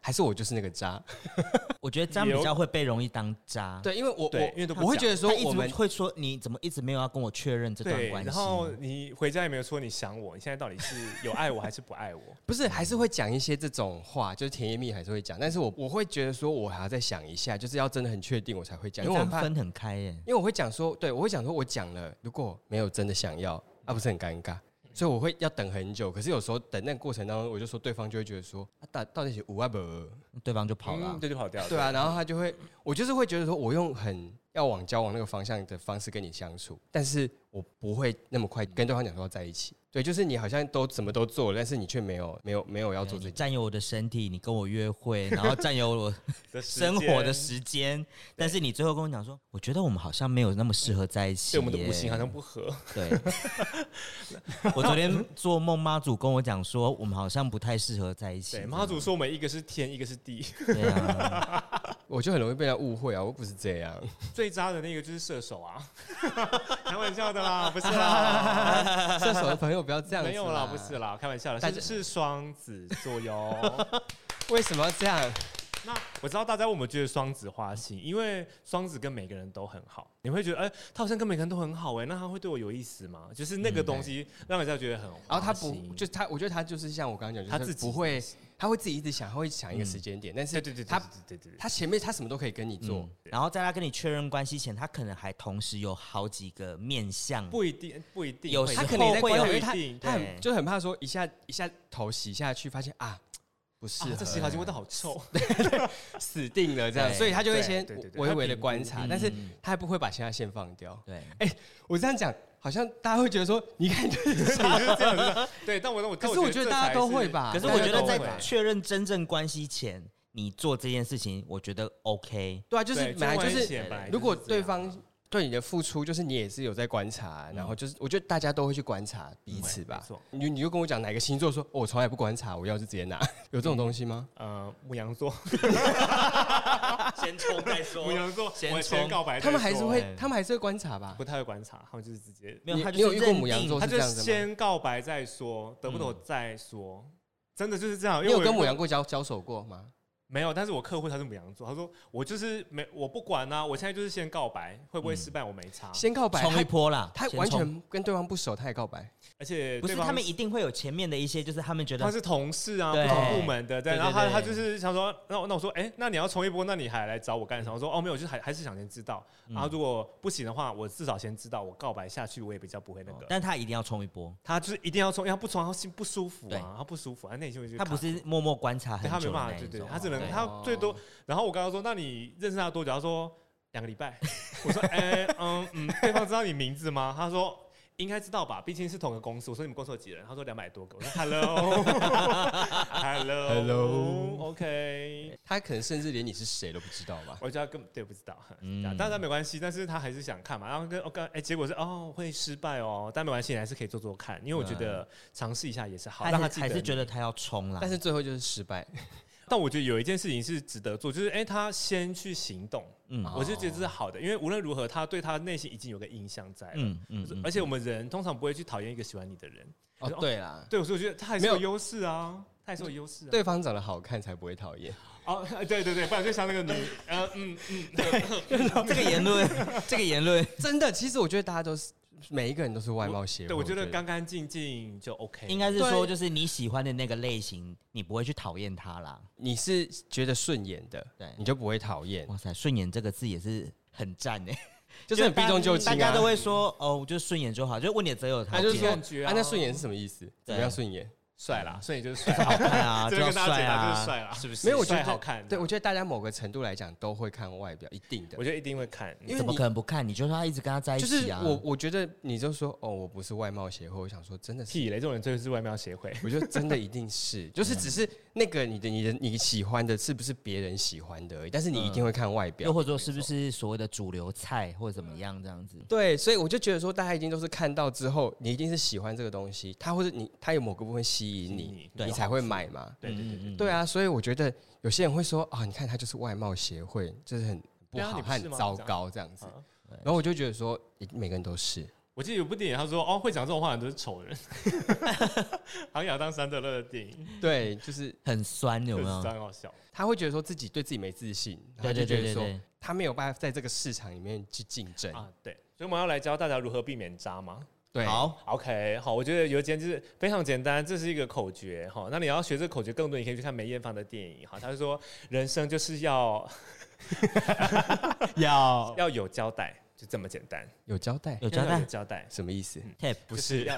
还是我就是那个渣，我觉得这样比较会被容易当渣。对，因为我对因为都不我我会觉得说他一我们直会说你怎么一直没有要跟我确认这段对，关系，然后你回家也没有说你想我，你现在到底是有爱我还是不爱我？不是还是会讲一些这种话，就是甜言蜜语还是会讲，但是我我会觉得说我还要再想一下，就是要真的很确定我才会讲，你因为我很怕，分很开耶。因为我会讲说，对我会讲说我讲了，如果没有真的想要，啊不是很尴尬。所以我会要等很久，可是有时候等那个过程当中，我就说对方就会觉得说，啊、到到底是无爱不？对方就跑了啊、嗯这就跑掉了。对啊，然后他就会，我就是会觉得说，我用很要往交往那个方向的方式跟你相处，但是我不会那么快跟对方讲说要在一起。对，就是你好像都什么都做了，但是你却没有没有没有要做这件。你占有我的身体，你跟我约会，然后占有我 的生活的时间，但是你最后跟我讲说，我觉得我们好像没有那么适合在一起对。我们的五行好像不合。对。我昨天做梦，妈祖跟我讲说，我们好像不太适合在一起。对，妈祖说我们一个是天，一个是地，对啊，我就很容易被他误会啊，我不是这样。最渣的那个就是射手啊，开玩笑的啦，不是啦，射手的朋友不要这样子，没有啦，不是。啦，开玩笑的，但是是双子座哟。为什么要这样？那我知道大家为什么觉得双子花心，因为双子跟每个人都很好，你会觉得，哎、他好像跟每个人都很好、哎，那他会对我有意思吗？就是那个东西让人家觉得很花心，然后他不，就他，我觉得他就是像我刚刚讲，就是他自己不会，他会自己一直想，他会想一个时间点，但是对对对，他对对对对，他前面他什么都可以跟你做嗯，然后在他跟你确认关系前，他可能还同时有好几个面向。不一定不一定，有时候他可能在会有观察，因为他不一定他很就很怕说一下一下头洗下去，发现啊不适合，啊，这洗发精味道好臭，死定了这样，所以他就会先微微的观察，嗯但是他还不会把其他线放掉。对，哎我这样讲，好像大家会觉得说，你看，你就是这样子，对，但我我，可是我觉得大家都会吧可是我觉得在确认真正关系前，你做这件事情，我觉得 OK。对啊，就是本来就是如果对方对你的付出，就是你也是有在观察，然后就是我觉得大家都会去观察彼此吧你你就跟我讲哪个星座说，哦我从来不观察，我要就直接拿，有这种东西吗？呃，母羊座，先冲再说母羊座，先冲先告白，他们还是会哎，他们还是会观察吧不。太会观察，他们就是直接，没有，你他就你有遇过是认定母羊座他就是这样子吗先告白再说，得不得再说，真的就是这样。因为我你有跟母过羊过交交手过吗？没有，但是我客户他是母羊座，他说我就是没我不管啊，我现在就是先告白，会不会失败我没差，先告白，冲一波啦，他完冲全跟对方不熟，他也告白。而且不是方他们一定会有前面的一些，就是他们觉得他是同事啊，对不同部门的，对，对然后他对他就是想说，那我那我说，哎，那你要冲一波，那你还来找我干什么？我说哦没有，就是还还是想先知道，嗯然后如果不行的话，我至少先知道，我告白下去我也比较不会那个。但他一定要冲一波，他就是一定要冲，因为他不冲他心不舒服对啊，他不舒服，他内心会觉得他不卡是默默观察很他没久的办法，对对，那一种。他只能对他最多。然后我刚刚说，那你认识他多久？他说两个礼拜。我说，哎、嗯嗯，对方知道你名字吗？他说应该知道吧？毕竟是同个公司。我说你们公司有几人？他说两百多个。我说 Hello，Hello，Hello，OK。他可能甚至连你是谁都不知道吧？我觉得根本对不知道，当然没关系，但是他还是想看嘛。然后跟我刚哎，结果是哦会失败哦，但没关系，你还是可以做做看，因为我觉得尝试一下也是好，让他还是觉得。他要冲啦，但是最后就是失败。但我觉得有一件事情是值得做，就是哎，他先去行动，嗯。我就觉得这是好的，因为无论如何，他对他内心已经有个印象在了。嗯嗯嗯，而且我们人通常不会去讨厌一个喜欢你的人，哦，对啦，对，所以我觉得他还是没有有优势啊，他还是有优势啊。对方长得好看才不会讨厌。哦，对对对，不然就像那个女，呃嗯嗯，这个言论，这个言论。真的，其实我觉得大家都是每一个人都是外貌协会。对我觉得干干净净就 OK。应该是说，就是你喜欢的那个类型，你不会去讨厌他啦。你是觉得顺眼的，对你就不会讨厌，哇塞，顺眼这个字也是很赞哎，就是很避重就轻啊。大家都会说哦，就顺眼就好，就问你择友条件，他就说啊啊，那顺眼是什么意思？怎么样顺眼？帅啦，所以就是帅，好看啊，这 就要边跟大家解答帅啊，就是帅啦，是不是？没有，我觉得好看，对，我觉得大家某个程度来讲都会看外表，一定的。我。觉得一定会看，因怎么可能不看？你就说他一直跟他在一就是起啊，我，我觉得你就说哦，我不是外貌协会，我想说真的是，屁嘞，这种人真的是外貌协会。我觉得真的一定是，就是只是那个你的你的你喜欢的是不是别人喜欢的而已，但是你一定会看外表，又或者说是不是所谓的主流菜或者怎么样这样子？对，所以我就觉得说，大家一定都是看到之后，你一定是喜欢这个东西，它或者你它有某个部分吸引你，对你才会买嘛。对对对对，對对啊，所以我觉得有些人会说啊，你看他就是外貌协会，就是很不好，很糟糕这样子。啊然后我就觉得说，每个人都是，我记得有部电影，他说哦，会讲这种话的都是丑人，好像亚当·桑德勒的电影，对，就是很酸有没有？很好笑。他会觉得说自己对自己没自信，然后对对就觉得说对对对，他没有办法在这个市场里面去竞争。啊，对，所以我们要来教大家如何避免渣吗对，好，？OK，好，我觉得有一件就是非常简单，这是一个口诀哈。那你要学这个口诀更多，你可以去看梅艳芳的电影哈。他就说，人生就是要 要要有交代，就这么简单。有交代有交代有交代，什么意思？tap 不是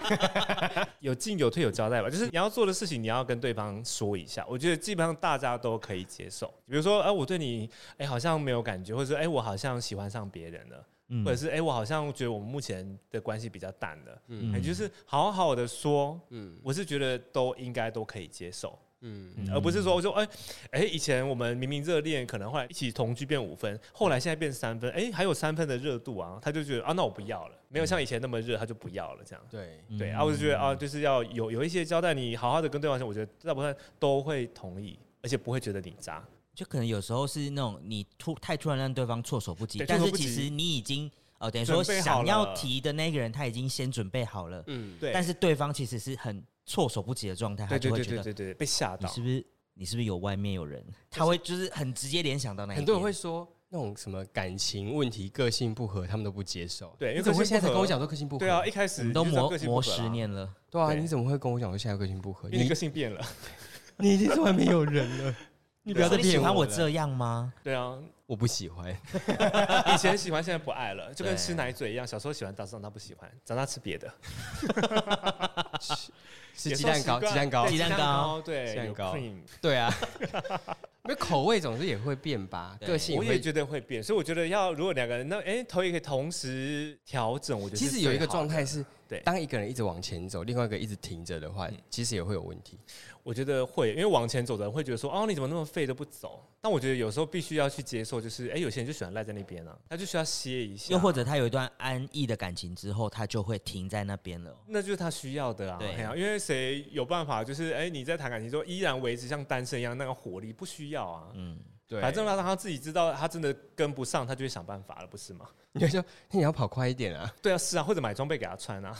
有进有退有交代吧？就是你要做的事情，你要跟对方说一下。我觉得基本上大家都可以接受。比如说，哎、我对你，哎、好像没有感觉，或者说，哎、我好像喜欢上别人了，嗯或者是，哎、我好像觉得我们目前的关系比较淡了。嗯哎、就是好好的说，嗯我是觉得都应该都可以接受。嗯，嗯而不是说我说哎哎，以前我们明明热恋，可能后来一起同居变五分，后来现在变三分，哎，还有三分的热度啊，他就觉得啊，那我不要了，没有像以前那么热，他就不要了这样。对，嗯对啊，我就觉得啊，就是要有有一些交代，你好好的跟对方说，我觉得大部分都会同意，而且不会觉得你渣。就可能有时候是那种你突太突然让对方措手不及，但是其实你已经呃等于说想要提的那个人他已经先准备好了，嗯，对，但是对方其实是很措手不及的状态，他对对对就会觉得对对对，被吓到你是。不是你是不是有外面有人？他会就是很直接联想到那一很多人边会说那种什么感情问题、个性不合，他们都不接受。对因为你怎么会现在才跟我讲说个性不合？对啊，，一开始我们都就知道磨磨个性不合啊十，年了，对啊，对你怎么会跟我讲说现在个性不合？因为你你个性变了。你已经是外面有人了，你不要再你喜骗欢我这样吗？对啊，我不喜欢。以前喜欢，现在不爱了，就跟对吃奶嘴一样。小时候喜欢，长长大不喜欢，长大吃别的。吃也鸡蛋糕，鸡蛋糕，鸡蛋糕对，鸡蛋糕对啊，因为口味总是也会变吧，个性。我也觉得会变，所以我觉得要如果两个人那哎，头也可以同时调整，我觉得其实有一个状态是，对当一个人一直往前走，另外一个一直停着的话，其实也会有问题。我觉得会，因为往前走的人会觉得说，哦，你怎么那么废都不走？但我觉得有时候必须要去接受，就是哎，有些人就喜欢赖在那边啊，他就需要歇一下，又或者他有一段安逸的感情之后，他就会停在那边了。那就是他需要的啊，对啊因为谁有办法就是哎，你在谈感情之后依然维持像单身一样那个活力，不需要啊。嗯，对，反正让他自己知道，他真的跟不上，他就会想办法了，不是吗？你就说你要跑快一点啊。对啊，是啊，或者买装备给他穿啊。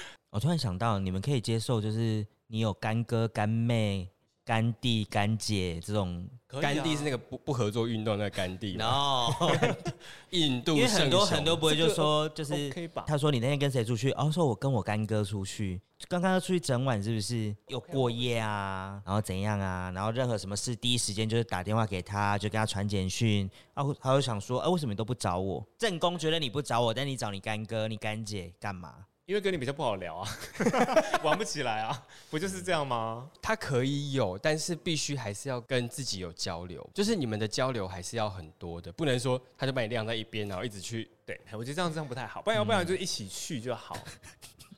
我突然想到，你们可以接受就是你有干哥、干妹、干弟、甘姐这种，甘地是那个不不合作运动那个甘地，然后 印度因为很多很多不会就说就是？他说你那天跟谁出去？哦，说我跟我干哥出去，刚刚出去整晚是不是有过夜啊？然后怎样啊？然后任何什么事第一时间就是打电话给他，就跟他传简讯，然后他就想说，哎、为什么你都不找我？正宫觉得你不找我，但你找你干哥、你干姐干嘛？因为跟你比较不好聊啊，玩不起来啊，不就是这样吗？他可以有，但是必须还是要跟自己有交流，就是你们的交流还是要很多的，不能说他就把你晾在一边，然后一直去。对，我觉得这样这样不太好，不然要不然就一起去就好，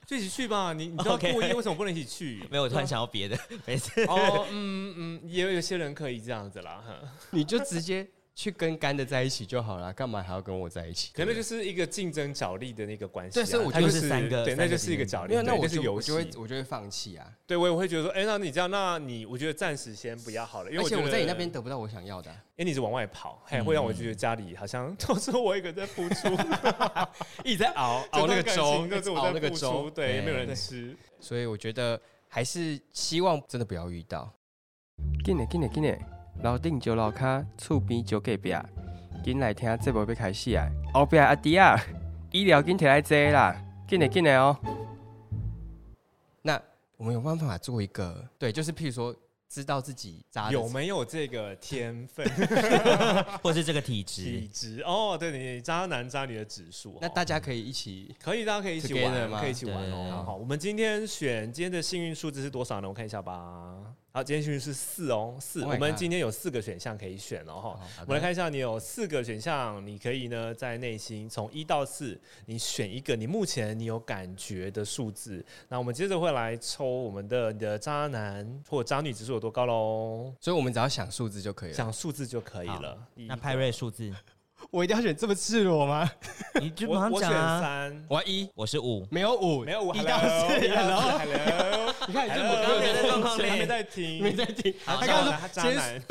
就一起去吧。你你知道过夜，为什么不能一起去？没有，我突然想到别的，没事。哦，嗯嗯，也有有些人可以这样子啦，哈，你就直接。去跟干的在一起就好了，干嘛还要跟我在一起？可能就是一个竞争角力的那个关系。对，所以我就是三个，对，那就是一个角力。因为那我就我就会我就会放弃啊。对，我也会觉得说，哎，那你这样，那你我觉得暂时先不要好了，因为而且我在你那边得不到我想要的，因为你是往外跑，还会让我觉得家里好像都是我一个在付出，一直在熬熬那个粥，熬那个粥，对，也没有人吃。所以我觉得还是希望真的不要遇到。紧嘞，紧嘞，紧嘞，楼顶就楼卡，厝边就隔壁。紧来听节目要开始啊！后壁阿弟啊，医疗紧摕来坐啦，紧来紧来哦。那我们有办法做一个，对，就是譬如说。知道自己渣有没有这个天分，或是这个体质？体质哦，对你渣男渣女的指数，那大家可以一起，可以，大家可以一起玩，可以一起玩哦。好，我们今天选今天的幸运数字是多少呢？我看一下吧。好，今天幸运是四哦，四。我们今天有四个选项可以选哦，哈。我们来看一下，你有四个选项，你可以呢在内心从一到四，你选一个你目前你有感觉的数字。那我们接着会来抽我们的你的渣男或渣女指数有多高喽？所以我们只要想数字就可以了，想数字就可以了。那派瑞数字。我一定要选这么赤裸吗？你就马上讲啊！三，我一，我是五，没有五，没有五，一到四，然后，Hello，你看，这么别的状况，没在听，没在听。他刚刚说他渣男，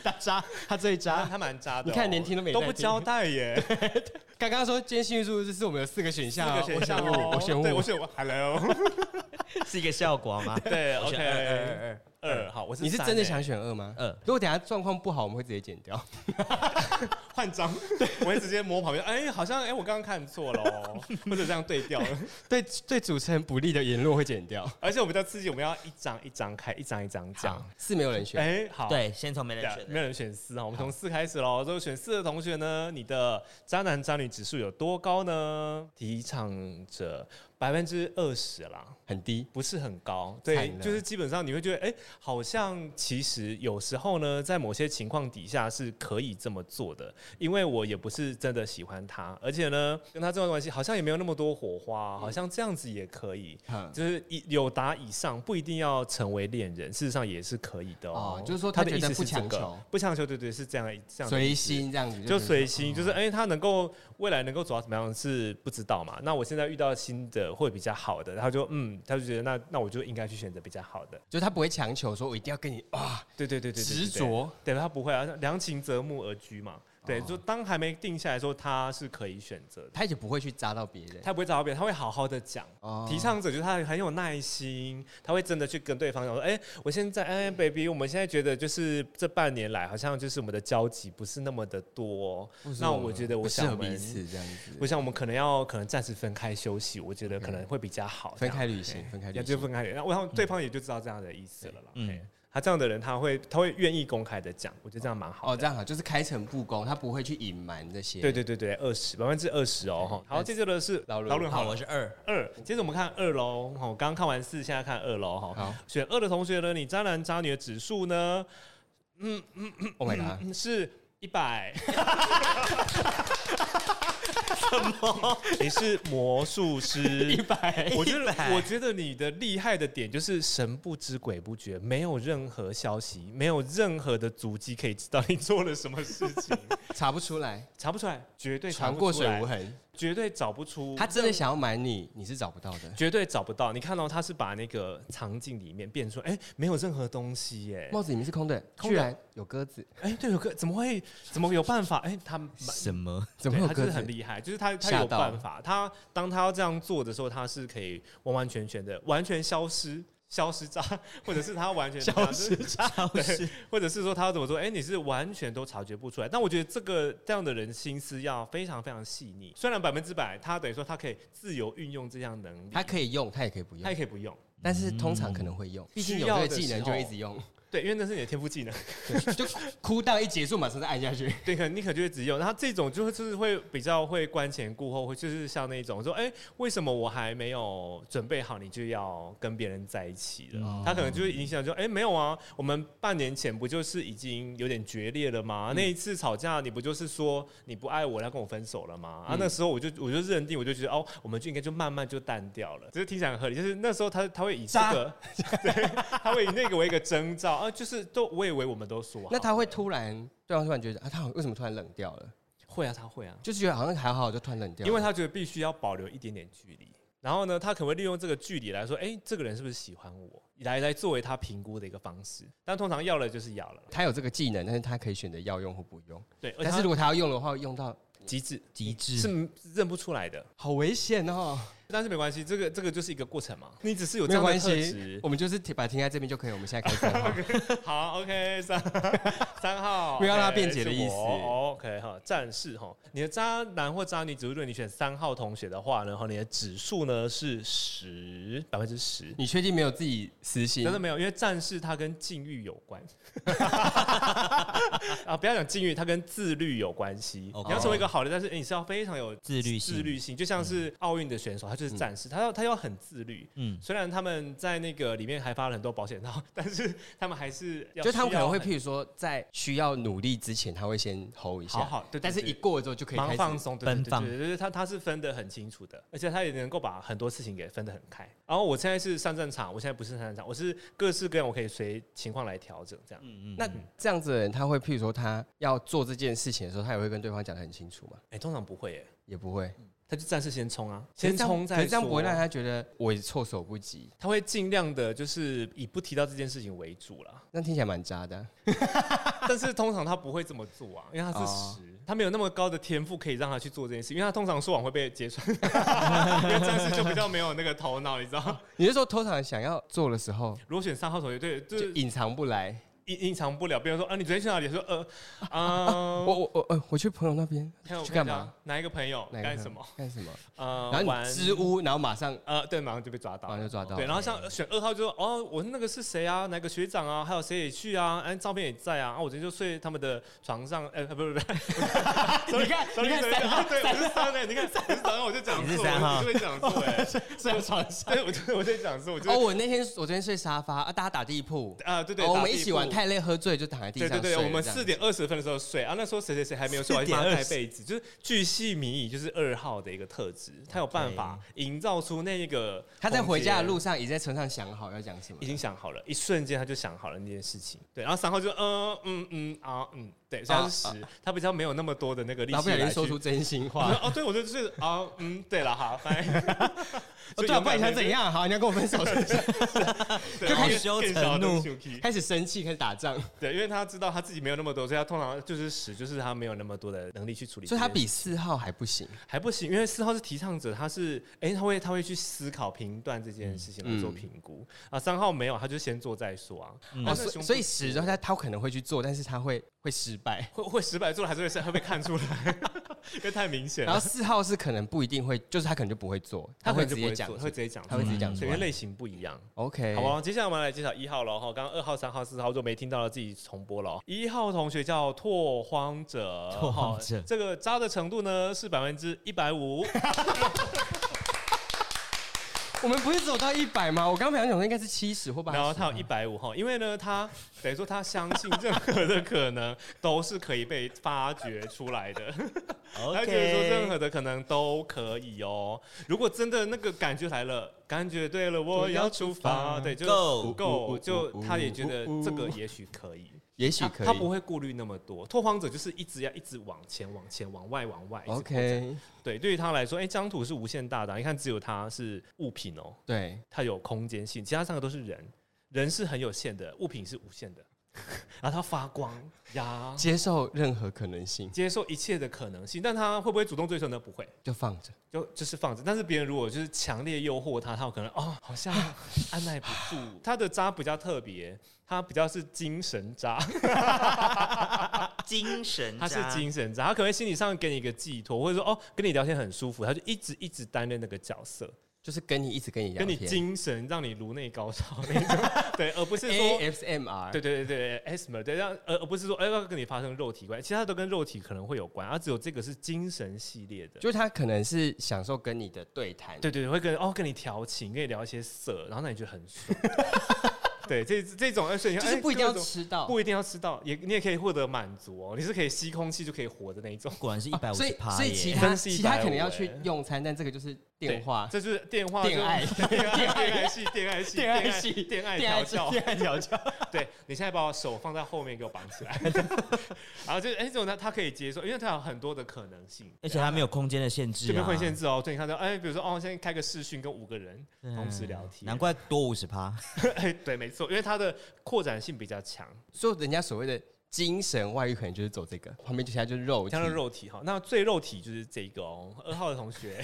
他渣，他最渣，他蛮渣的。你看连听都没都不交代耶。刚刚说今天幸运数字是我们有四个选项，四个选项哦，我选五，我选五，Hello，是一个效果吗？对，OK。二好，我是你是真的想选二吗？二，如果等下状况不好，我们会直接剪掉，换张，我会直接摸旁边，哎，好像哎，我刚刚看错了，或者这样对调了，对对，主持人不利的言论会剪掉，而且我们较刺激，我们要一张一张开，一张一张讲，四没有人选，哎，好，对，先从没人选，没有人选四啊，我们从四开始喽，这个选四的同学呢，你的渣男渣女指数有多高呢？提倡着。百分之二十啦，很低，不是很高。对，就是基本上你会觉得，哎，好像其实有时候呢，在某些情况底下是可以这么做的。因为我也不是真的喜欢他，而且呢，跟他这段关系好像也没有那么多火花，好像这样子也可以。就是以有达以上，不一定要成为恋人，事实上也是可以的哦。就是说他的意思是强求，不强求，对对，是这样这样随心这样子，就随心，就是哎，他能够未来能够走到怎么样是不知道嘛。那我现在遇到新的。会比较好的，然后就嗯，他就觉得那那我就应该去选择比较好的，就他不会强求说我一定要跟你啊，对对对对，执着，对他不会啊，良禽择木而居嘛。对，就当还没定下来说，他是可以选择，他也不会去扎到别人，他不会扎到别人，他会好好的讲。提倡者就是他很有耐心，他会真的去跟对方讲说：“哎，我现在，哎，baby，我们现在觉得就是这半年来，好像就是我们的交集不是那么的多。那我觉得，我想我们彼此这样子，我想我们可能要可能暂时分开休息，我觉得可能会比较好。分开旅行，分开旅行，就分开旅行。然后对方也就知道这样的意思了啦。嗯。他这样的人，他会他会愿意公开的讲，我觉得这样蛮好。哦，这样好，就是开诚布公，他不会去隐瞒这些。对对对对，二十百分之二十哦哈。好，接着的是老伦，好，我是二二。接着我们看二喽，好，刚刚看完四，现在看二喽哈。好，选二的同学呢，你渣男渣女的指数呢？嗯嗯嗯，Oh my god，是一百。什么？你是魔术师一百？我觉得，我觉得你的厉害的点就是神不知鬼不觉，没有任何消息，没有任何的足迹可以知道你做了什么事情，查不出来，查不出来，绝对传过水无痕。绝对找不出，他真的想要买你，你是找不到的，绝对找不到。你看到他是把那个场景里面变出，哎，没有任何东西，耶，帽子里面是空的，居然有鸽子，哎，对，有鸽，怎么会？怎么有办法？哎，他什么？怎么有鸽子？很厉害，就是他，他有办法。他当他要这样做的时候，他是可以完完全全的完全消失。消失渣，或者是他完全消失渣，对，或者是说他怎么说？哎，你是完全都察觉不出来。但我觉得这个这样的人心思要非常非常细腻。虽然百分之百，他等于说他可以自由运用这项能力，他可以用，他也可以不用，他也可以不用，但是通常可能会用，毕竟有这个技能就一直用。对，因为那是你的天赋技能，就哭到一结束马上再按下去。对，可能你可能就会只用。然后这种就会就是会比较会观前顾后，会就是像那种说，哎、为什么我还没有准备好，你就要跟别人在一起了？嗯他可能就会影响，说哎、没有啊，我们半年前不就是已经有点决裂了吗？那一次吵架，你不就是说你不爱我，要跟我分手了吗？啊，那时候我就我就认定，我就觉得哦，我们就应该就慢慢就淡掉了。只是听起来很合理，就是那时候他他会以这个，对，他会以那个为一个征兆啊，就是都我以为我们都说好那他会突然，对方突然觉得啊，他好为什么突然冷掉了？会啊，他会啊。就是觉得好像还好，就突然冷掉了。因为他觉得必须要保留一点点距离，然后呢，他可能会利用这个距离来说，哎、这个人是不是喜欢我，来来作为他评估的一个方式。但通常要了就是要了，他有这个技能，但是他可以选择要用或不用。对，但是如果他要用的话，用到极致极致是认不出来的，好危险哦。但是没关系，这个这个就是一个过程嘛，你只是有这样的特关系质，。我们就是停把停在这边就可以。我们现在开始。好，OK，三三号，不要让他辩解的意思 OK 哈，战士哈，你的渣男或渣女指数，如果你选三号同学的话然后，你的指数呢是十百分之十。你确定没有自己私心？真的没有，因为战士它跟禁欲有关。啊，不要讲禁欲，它跟自律有关系。你要成为一个好的战士，你是要非常有自律自律性，就像是奥运的选手，他就是战士，他要他要很自律。嗯，虽然他们在那个里面还发了很多保险套，但是他们还是要就他们可能会，譬如说，在需要努力之前，他会先 hold 一下，好好，对，对但是一过了之后就可以开始放松，奔放对对对，他他是分得很清楚的，而且他也能够把很多事情给分得很开。然后我现在是上战场，我现在不是上战场，我是各式各样，我可以随情况来调整这样。嗯嗯那这样子的人，他会譬如说他要做这件事情的时候，他也会跟对方讲的很清楚吗？哎、通常不会耶，也不会，他就暂时先冲啊，先冲再可是这样不会说让他觉得我措手不及，他会尽量的，就是以不提到这件事情为主啦。那听起来蛮渣的啊。但是通常他不会这么做啊，因为他是哦十，他没有那么高的天赋可以让他去做这件事，因为他通常说谎会被揭穿，因为战士就比较没有那个头脑，你知道。你是说通常想要做的时候，如果选三号同学，对，就就是隐藏不来？隐隐藏不了。别人说啊，你昨天去哪里？说呃，啊，我我我呃，我去朋友那边看我去干嘛？哪一个朋友干什么？干什么？呃，然后玩你支吾，然后马上呃，对，马上就被抓到了马上就。抓到。对，然后像选二号就说哦，我那个是谁啊？哪个学长啊？还有谁也去啊？哎，照片也在啊。啊，我昨天就睡他们的床上，哎，不不不，你看，你看三号，对，我是三号，你看我是三号，我就讲错，你是三号我就会讲错，哎，在床上。对，我就我在讲错，我就哦，我那天我昨天睡沙发啊，大家打地铺，啊，对对，哦我们一起玩，铺太累喝醉就躺在地上。对对对，我们四点二十分的时候睡啊，那时候谁谁谁还没有睡，我还帮他盖被子，就是巨细靡遗，就是二号的一个特质，他有办法营造出那一个他在回家的路上已经在车上想好要讲什么已。经想好了，一瞬间他就想好了那件事情。对，然后三号就嗯嗯嗯啊嗯，对，现在是十，他比较没有那么多的那个力气来说出真心我话说。哦，对，我就是啊嗯，对了，好，拜。哦对啊，不然你想怎？样？好，你要跟我分手是不是？就恼怒开始生气，开始打仗，对，因为他知道他自己没有那么多，所以他通常就是十，就是他没有那么多的能力去处理。所以他比四号还不行。还不行，因为四号是提倡者，他是哎、他会他会去思考评断这件事情来做评估、啊。三号没有，他就先做再说啊。所以所以十他他可能会去做，但是他会会失败。会会失败做了还是会会被 看出来，因为太明显了。然后四号是可能不一定会，就是他可能就不会做，他可会直接讲，会直接讲，他会直接讲出来。所以因为类型不一样。OK，好吧，接下来我们来介绍一号了哈。刚刚二号、三号、四号就没听到了，自己重播了哦。一号同学叫拓荒者，拓荒者这个渣的程度呢是百分之一百五。我们不是走到一百吗？我刚刚本来想说应该是七十或八十，然后他有一百五哈，因为呢，他等于说他相信任何的可能都是可以被发掘出来的，他觉得说任何的可能都可以哦。如果真的那个感觉来了，感觉对了，我要出发，对，就 Go 够，就他也觉得这个也许可以。他也许可以。他不会顾虑那么多，拓荒者就是一直要一直往前、往前、往外、往外。OK，对，对于他来说，哎、这张图是无限大的啊、你看，只有他是物品哦，对，它有空间性，其他三个都是人，人是很有限的，物品是无限的，然后他发光呀，接受任何可能性接受一切的可能性，但他会不会主动追求呢？不会，就放着。就就是放着。但是别人如果就是强烈诱惑他，他有可能哦，好像 按耐不住。他的渣比较特别，他比较是精神渣，精神他是精神渣，他可能心理上给你一个寄托，或者说哦跟你聊天很舒服，他就一直一直担任那个角色。就是跟你一直跟你聊跟你天精神让你颅内高潮那种，对，而不是说。ASMR，对对对对 a s m 对，让而而不是说哎要跟你发生肉体关系，其他都跟肉体可能会有关，而只有这个是精神系列的。就是他可能是享受跟你的对谈，对对对，会跟哦跟你调情，跟你聊一些色，然后让你觉得很爽。对，这这种而且你看就是不一定要吃到，不一定要吃到，也你也可以获得满足哦。你是可以吸空气就可以活的那一种。果然是一百五所以十趴所以其耶。他其他可能要去欸用餐，但这个就是电话，这就是电话就恋爱。电 爱恋爱系电爱系电爱系电爱调教。电爱调教，对你现在把我手放在后面给我绑起来，然后就哎这种呢，他可以接受，因为他有很多的可能性，而且他没有空间的限制啊，这边会限制哦。对，你看到哎，比如说哦，现在开个视讯跟五个人同时聊天，难怪多五十趴。哎，对，没错，因为它的扩展性比较强，所以人家所谓的精神外遇，可能就是走这个，旁边就现在就是肉体。像是肉体哈。那最肉体就是这个哦，二号的同学，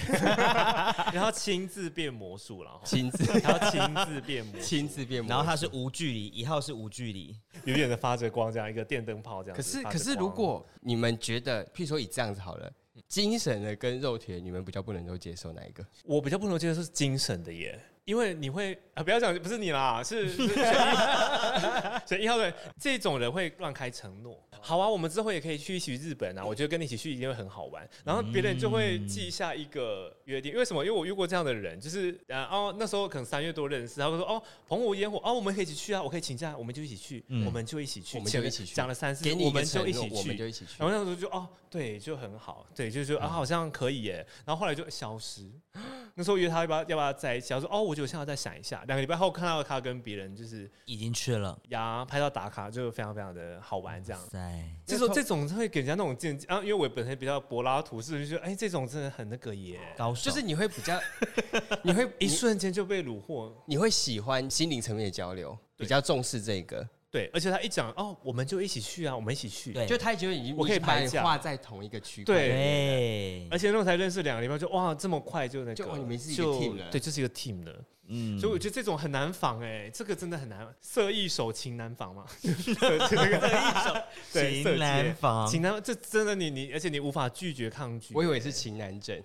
然后亲自变魔术了哦，亲自。然后亲自变魔术，亲自变魔，然后它是无距离，一号是无距离，远远的发着光，这样一个电灯泡这样可。是可是，如果你们觉得，譬如说以这样子好了，精神的跟肉体的，你们比较不能够接受哪一个？我比较不能接受是精神的耶，因为你会啊，不要讲不是你啦，是是选一号的这种人会乱开承诺。好啊，我们之后也可以去一起去日本啊，我觉得跟你一起去一定会很好玩。然后别人就会记下一个约定，因为什么？因为我遇过这样的人，就是呃哦那时候可能三月多认识，他会说哦澎湖烟火哦我们可以一起去啊，我可以请假，我们就一起去，嗯我们就一起去，我们就一起去讲了三次，给你一个我们就一起去，我们就一起去然。后那时候就哦，对，就很好，对，就觉得啊好像可以耶。然后后来就消失。那时候约他要不要要不要在一起，他说哦，我觉得我现在再想一下。两个礼拜后看到他跟别人就是已经去了。呀拍照打卡，就非常非常的好玩这样。在这种这种会给人家那种见啊，因为我本身比较柏拉图式，就觉得哎，这种真的很那个耶，高手，就是你会比较，你会一瞬间就被虏获。你会喜欢心灵层面的交流，比较重视这个。对，而且他一讲哦，我们就一起去啊，我们一起去。对就他觉得已经我可以把你排假画在同一个区块。对对，而且那时候才认识两个礼拜，就哇这么快就那个，就哦你们是一个就 team 了对，就是一个 team 了。嗯所以我觉得这种很难防哎、这个真的很难，色艺手情难防嘛，色那个色艺手对 情难戒防情难，这真的你你，而且你无法拒绝抗拒。我以为是情难症，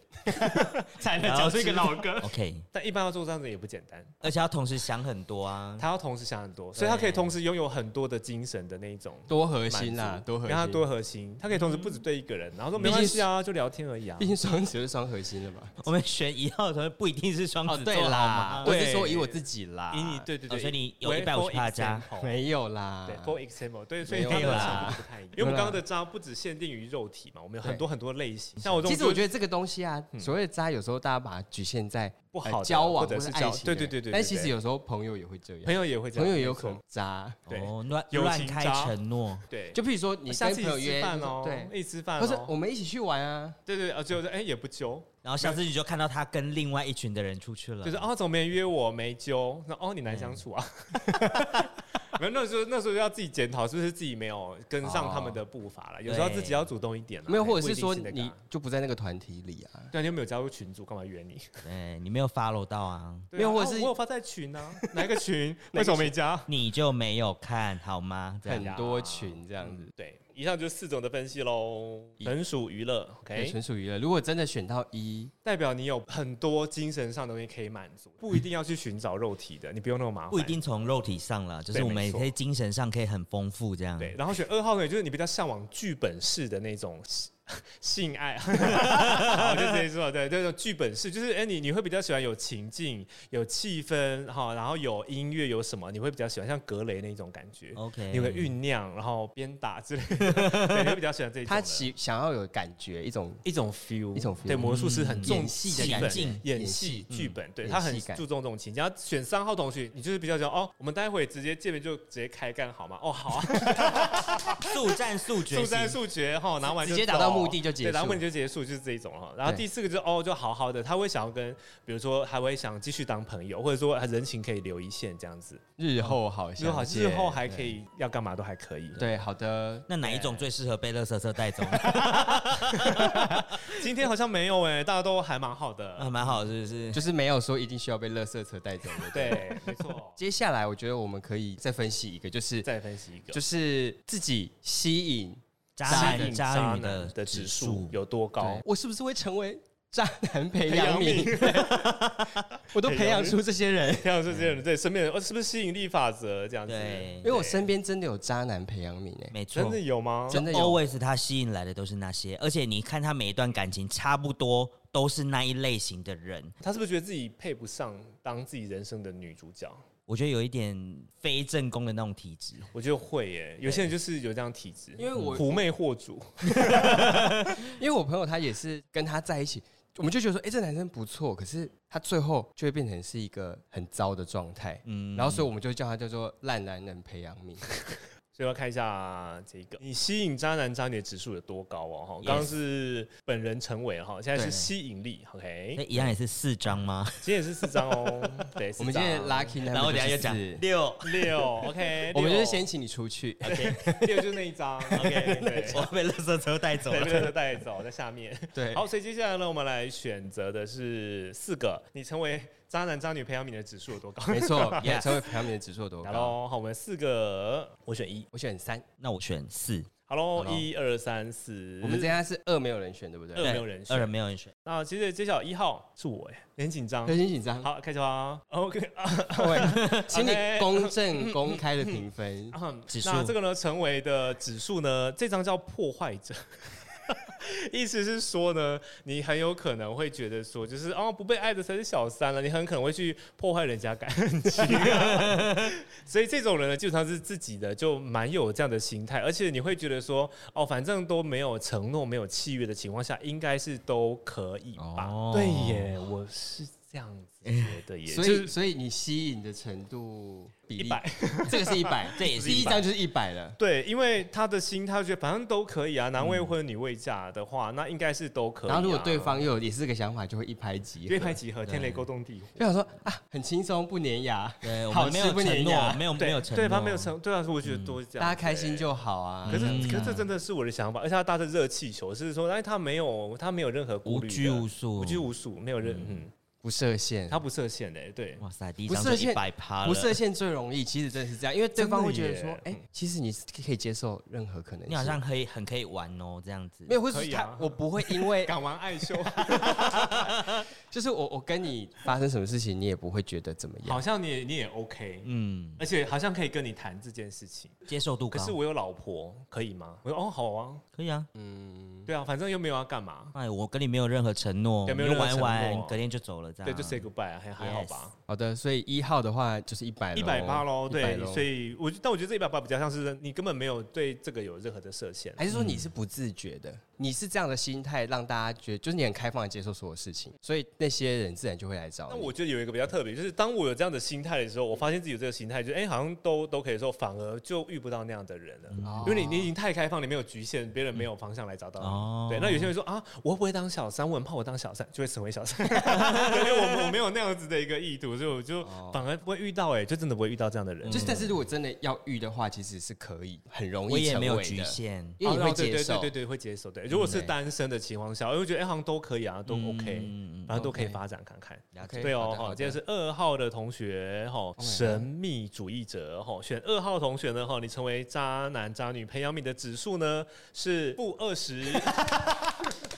才能讲出一个老歌，OK，但一般要做这样子也不简单，而且要同时想很多啊。他要同时想很多，所以他可以同时拥有很多的精神的那一种。多核心啦，多核心。让他多核心，他可以同时不止对一个人，然后说没关系啊，就聊天而已啊毕。竟双子就是双核心的嘛。我们选一号的同学不一定是双子座好吗？我对。是说以我自己啦，以你对对对，哦所以你有为150 for 趴加没有啦，对，for example，对，所以没有啦。程度不太一样。因为我们刚刚的渣不只限定于肉体嘛，我们有很多很多类型。像我这种，其实我觉得这个东西啊，嗯。所谓的渣，有时候大家把它局限在呃不好的交往或或者是爱情的，对对对对对但其实有时候朋友也会这样，朋友也会这样，朋友也有可能渣。对。哦，乱友乱开承诺，对，就譬如说你下次一起跟朋友约吃饭哦，对，一起吃饭或者哦，我们一起去玩啊，对对，呃，就是哎也不揪，然后下次你就看到他跟另外一群的人出去了，就是哦怎么没人约我？没揪，那哦你难相处啊。没有，那时候那时候要自己检讨，是不是自己没有跟上他们的步伐了？有时候自己要主动一点了没有，或者是说你就不在那个团体里啊。对，你又没有加入群组？干嘛约你？对你没有 follow 到啊，没有或者是啊我有发在群啊，哪一个群？为什么没加？你就没有看好吗？很多群这样子嗯，对，以上就是四种的分析喽，纯属娱乐，，OK，纯属娱乐。如果真的选到一，代表你有很多精神上的东西可以满足，不一定要去寻找肉体的，你不用那么麻烦。不一定从肉体上了，就是我们也可以精神上可以很丰富这样。对，然后选二号呢，就是你比较向往剧本式的那种性 性爱，好我就直接说，对，这种剧本式，就是哎，你你会比较喜欢有情境、有气氛，哈，然后有音乐，有什么，你会比较喜欢像格雷那种感觉。，OK，你会酝酿，然后边打之类的，对，你会比较喜欢这种。的。他喜想要有感觉，一种一种 feel，一种 feel 对，魔术师很重演戏的感觉。演演戏戏剧本，对他很注重这种情境。然后选三号同学，你就是比较讲哦，我们待会直接见面就直接开干好吗？哦，好啊，速战速决，速战速决哈，拿完就直接打到走目的就结对，达到束目的就结束，就是这一种哈。然后第四个就是哦，就好好的，他会想要跟，比如说还会想继续当朋友，或者说人情可以留一线这样子，日后好日后好，相见日后还可以要干嘛都还可以。对，好的。那哪一种最适合被乐色车带走？今天好像没有哎，大家都还蛮好的啊，。蛮好，是不是？就是没有说一定需要被垃圾车带走的。对，没错。接下来我觉得我们可以再分析一个，就是再分析一个，就是自己吸引，渣男渣女的的指数有多高？我是不是会成为渣男培养 皿，我都培养出这些人，培养出这些人，对身边人，哦，是不是吸引力法则这样子？对因为我身边真的有渣男培养皿诶，没错，真的有吗？真的有。always 他吸引来的都是那些，而且你看他每一段感情差不多都是那一类型的人，他是不是觉得自己配不上当自己人生的女主角？我觉得有一点非正宫的那种体质。我觉得会耶，有些人就是有这样体质，因为我狐媚惑主，因为我朋友他也是跟他在一起，我们就觉得说，哎、这男生不错，可是他最后就会变成是一个很糟的状态，嗯然后所以我们就叫他叫做烂男人培养皿。所以要看一下这个，你吸引渣男渣女的指数有多高哦？哈，刚刚是本人成为哈，现在是吸引力，OK，那一样也是四张吗？今天也是四张哦，对，我们今天的 lucky number 然后等一下就又讲六，六，OK，我们就是先请你出去。OK，六就是那一张，OK，对，我被垃圾车带走对，了。被车带走在下面。对，好，所以接下来呢，我们来选择的是四个，你成为渣男渣女培养皿的指数有多高？没错，Yes 成为培养皿的指数有多高？好喽，好，我们四个，我选一。我选三，那我选四，好喽，一二三四，我们这样是二没有人选，对不对？二没有人选二人没有人选。那其实揭晓一号是我哎，很紧张有。点紧张。好，开始吧。OK 请你公正公开的评分。嗯指数那这个呢，成为的指数呢，这张叫破坏者。意思是说呢，你很有可能会觉得说，就是哦，不被爱的才是小三了，你很可能会去破坏人家感情、所以这种人呢，基本上是自己的，就蛮有这样的心态，而且你会觉得说，哦，反正都没有承诺、没有契约的情况下，应该是都可以吧？哦。对耶，我是这样子觉得耶，所以，所以你吸引的程度比例，100 这个是一百，这也是100第一张就是一百了。对，因为他的心，他觉得反正都可以啊，男未婚女未嫁的话，那应该是都可以、啊。然后如果对方又有也是这个想法，就会一拍即合。一拍即合，天雷勾动地火。就想说啊，很轻松，不粘牙，对，我好们没有吃不承诺，粘牙没有没对有承诺，对方没有承，对啊，我觉得都是这样、大家开心。就好啊。可是，嗯可是这真的是我的想法，而且他搭着热气球，是说，哎，他没有，他没有任何顾虑，无拘无束，无拘无束，没有任，嗯，不设限，他不设限的，对，哇塞，第一张就一百趴了，不设限最容易，其实真的是这样，因为对方会觉得，说哎耶，其实你是可以接受任何可能性。你好像可以很可以玩哦，这样子。没有，或者是可以啊。他，我不会因为敢玩爱秀，就是我我跟你发生什么事情，你也不会觉得怎么样。好像你也你也 OK，嗯，而且好像可以跟你谈这件事情。接受度高，可是我有老婆，可以吗？我说哦，好啊，可以啊。嗯，对啊，反正又没有要干嘛，哎，我跟你没有任何承诺，没有任何玩承诺玩，隔天就走了，这样对，就 say goodbye 啊，还还好吧。好的，所以一号的话就是一百一百八喽，100对，所以我但我觉得这一百八比较像是你根本没有对这个有任何的设限，还是说你是不自觉的？你是这样的心态，让大家觉得就是你很开放的接受所有事情，所以那些人自然就会来找你。那我觉得有一个比较特别，就是当我有这样的心态的时候，我发现自己有这个心态，就哎、好像都都可以说，反而就遇不到那样的人了。哦因为你你已经太开放，你没有局限，别人没有方向来找到你。哦对，那有些人说啊，我会不会当小三？我很怕我当小三就会成为小三。对，因为我我没有那样子的一个意图，所以我就哦反而不会遇到、哎，就真的不会遇到这样的人。就是，但是如果真的要遇的话，其实是可以，很容易我也成为的没有局，限，因为你会接受。对对对对，会接受。对，如果是对单身的情况下，我会觉得哎、好像都可以啊，都 OK，、嗯反正都可以发展看看。对哦，好，今天是二号的同学，哈，神秘主义者，哈，选二号同学呢，哈，你成为渣男渣女培养皿的指数呢是负二十，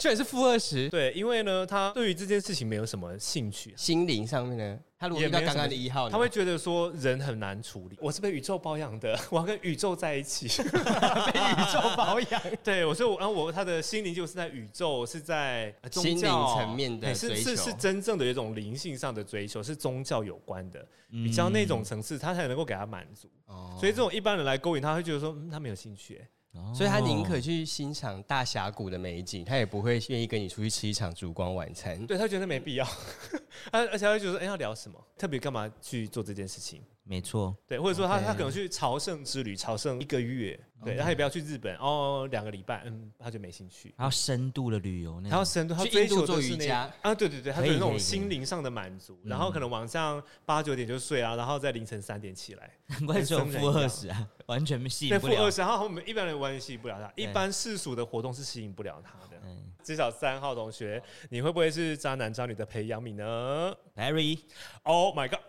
居然是负二十，对，因为呢，他对于这件事情没有什么兴趣，心灵上面呢，他如果到刚刚的一号呢，他会觉得说人很难处理，我是被宇宙包养的，我要跟宇宙在一起，被宇宙包养。对，我说我，然后我他的心灵就是在宇宙，是在心灵教。层面的嘿是追求。是是真正的一种灵性上的追求，是宗教有关的，嗯。比较那种层次，他才能够给他满足。哦。所以这种一般人来勾引他，会觉得说、嗯、他没有兴趣、欸哦所以他宁可去欣赏大峡谷的美景，他也不会愿意跟你出去吃一场烛光晚餐。对他觉得没必要，而而且他会觉得说，哎、要聊什么？特别干嘛去做这件事情？没错，对，或者说他他可能去朝圣之旅，朝圣一个月，对，然后也不要去日本哦，两个礼拜，嗯，他就没兴趣。还要深度的旅游那种，他要深度，他追求的是那瑜伽啊，对对对，他有那种心灵上的满足，嗯然后可能晚上八九点就睡啊，然后在凌晨三点起来，难怪只有负二十啊，完全吸对，引不了负二。十，然后我们一般人完全吸引不了他，一般世俗的活动是吸引不了他的。嗯至少三号同学，你会不会是渣男渣女的培养皿呢，Barry？Oh my god，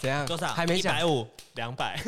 怎样？多少？还没讲一百五。两百，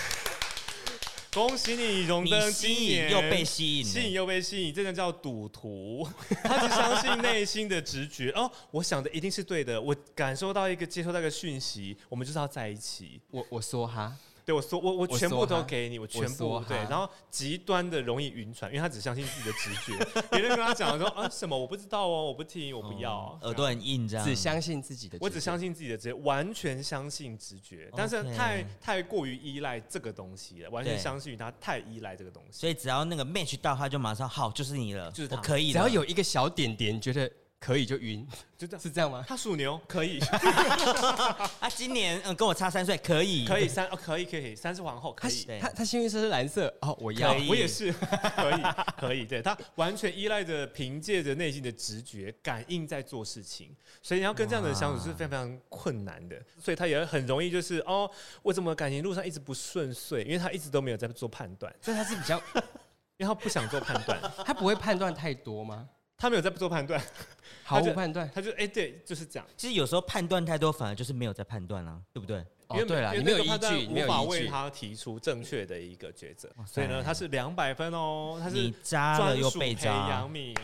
恭喜你荣登你吸今年引又被吸引了，吸引又被吸引，这个叫赌徒，他是相信内心的直觉。哦，我想的一定是对的，我感受到一个接收到一个讯息，我们就是要在一起。我我说哈，对我说，我我全部都给你，我全部对，然后极端的容易晕船，因为他只相信自己的直觉。别人跟他讲说啊什么我不知道哦，我不听，我不要，耳朵很硬这样，只相信自己的直觉，我只相信自己的直觉，完全相信直觉，但是太太过于依赖这个东西了，完全相信于他太依赖这个东西。所以只要那个 match 到，他就马上好，就是你了，就是他。我可以，只要有一个小点点觉得可以就晕，就这样，是这样吗？他属牛。可以，啊，今年嗯跟我差三岁，可以。可以三哦，可以可以，三是皇后可以。对。他他幸运色是蓝色哦，我要。我也是可以，可以，对他完全依赖着凭借着内心的直觉感应在做事情，所以你要跟这样的人相处是非常非常困难的，所以他也很容易就是哦，我怎么感情路上一直不顺遂，因为他一直都没有在做判断，所以他是比较，因为他不想做判断，他不会判断太多吗？他没有在做判断，毫 他就无判断。他就哎、对，就是这样。其实有时候判断太多，反而就是没有在判断啦，对不对？哦，对了，你没有依据，无法有依据，为他提出正确的一个抉择所以呢，他是两百分哦，他是你扎了又被专属培扎养，米，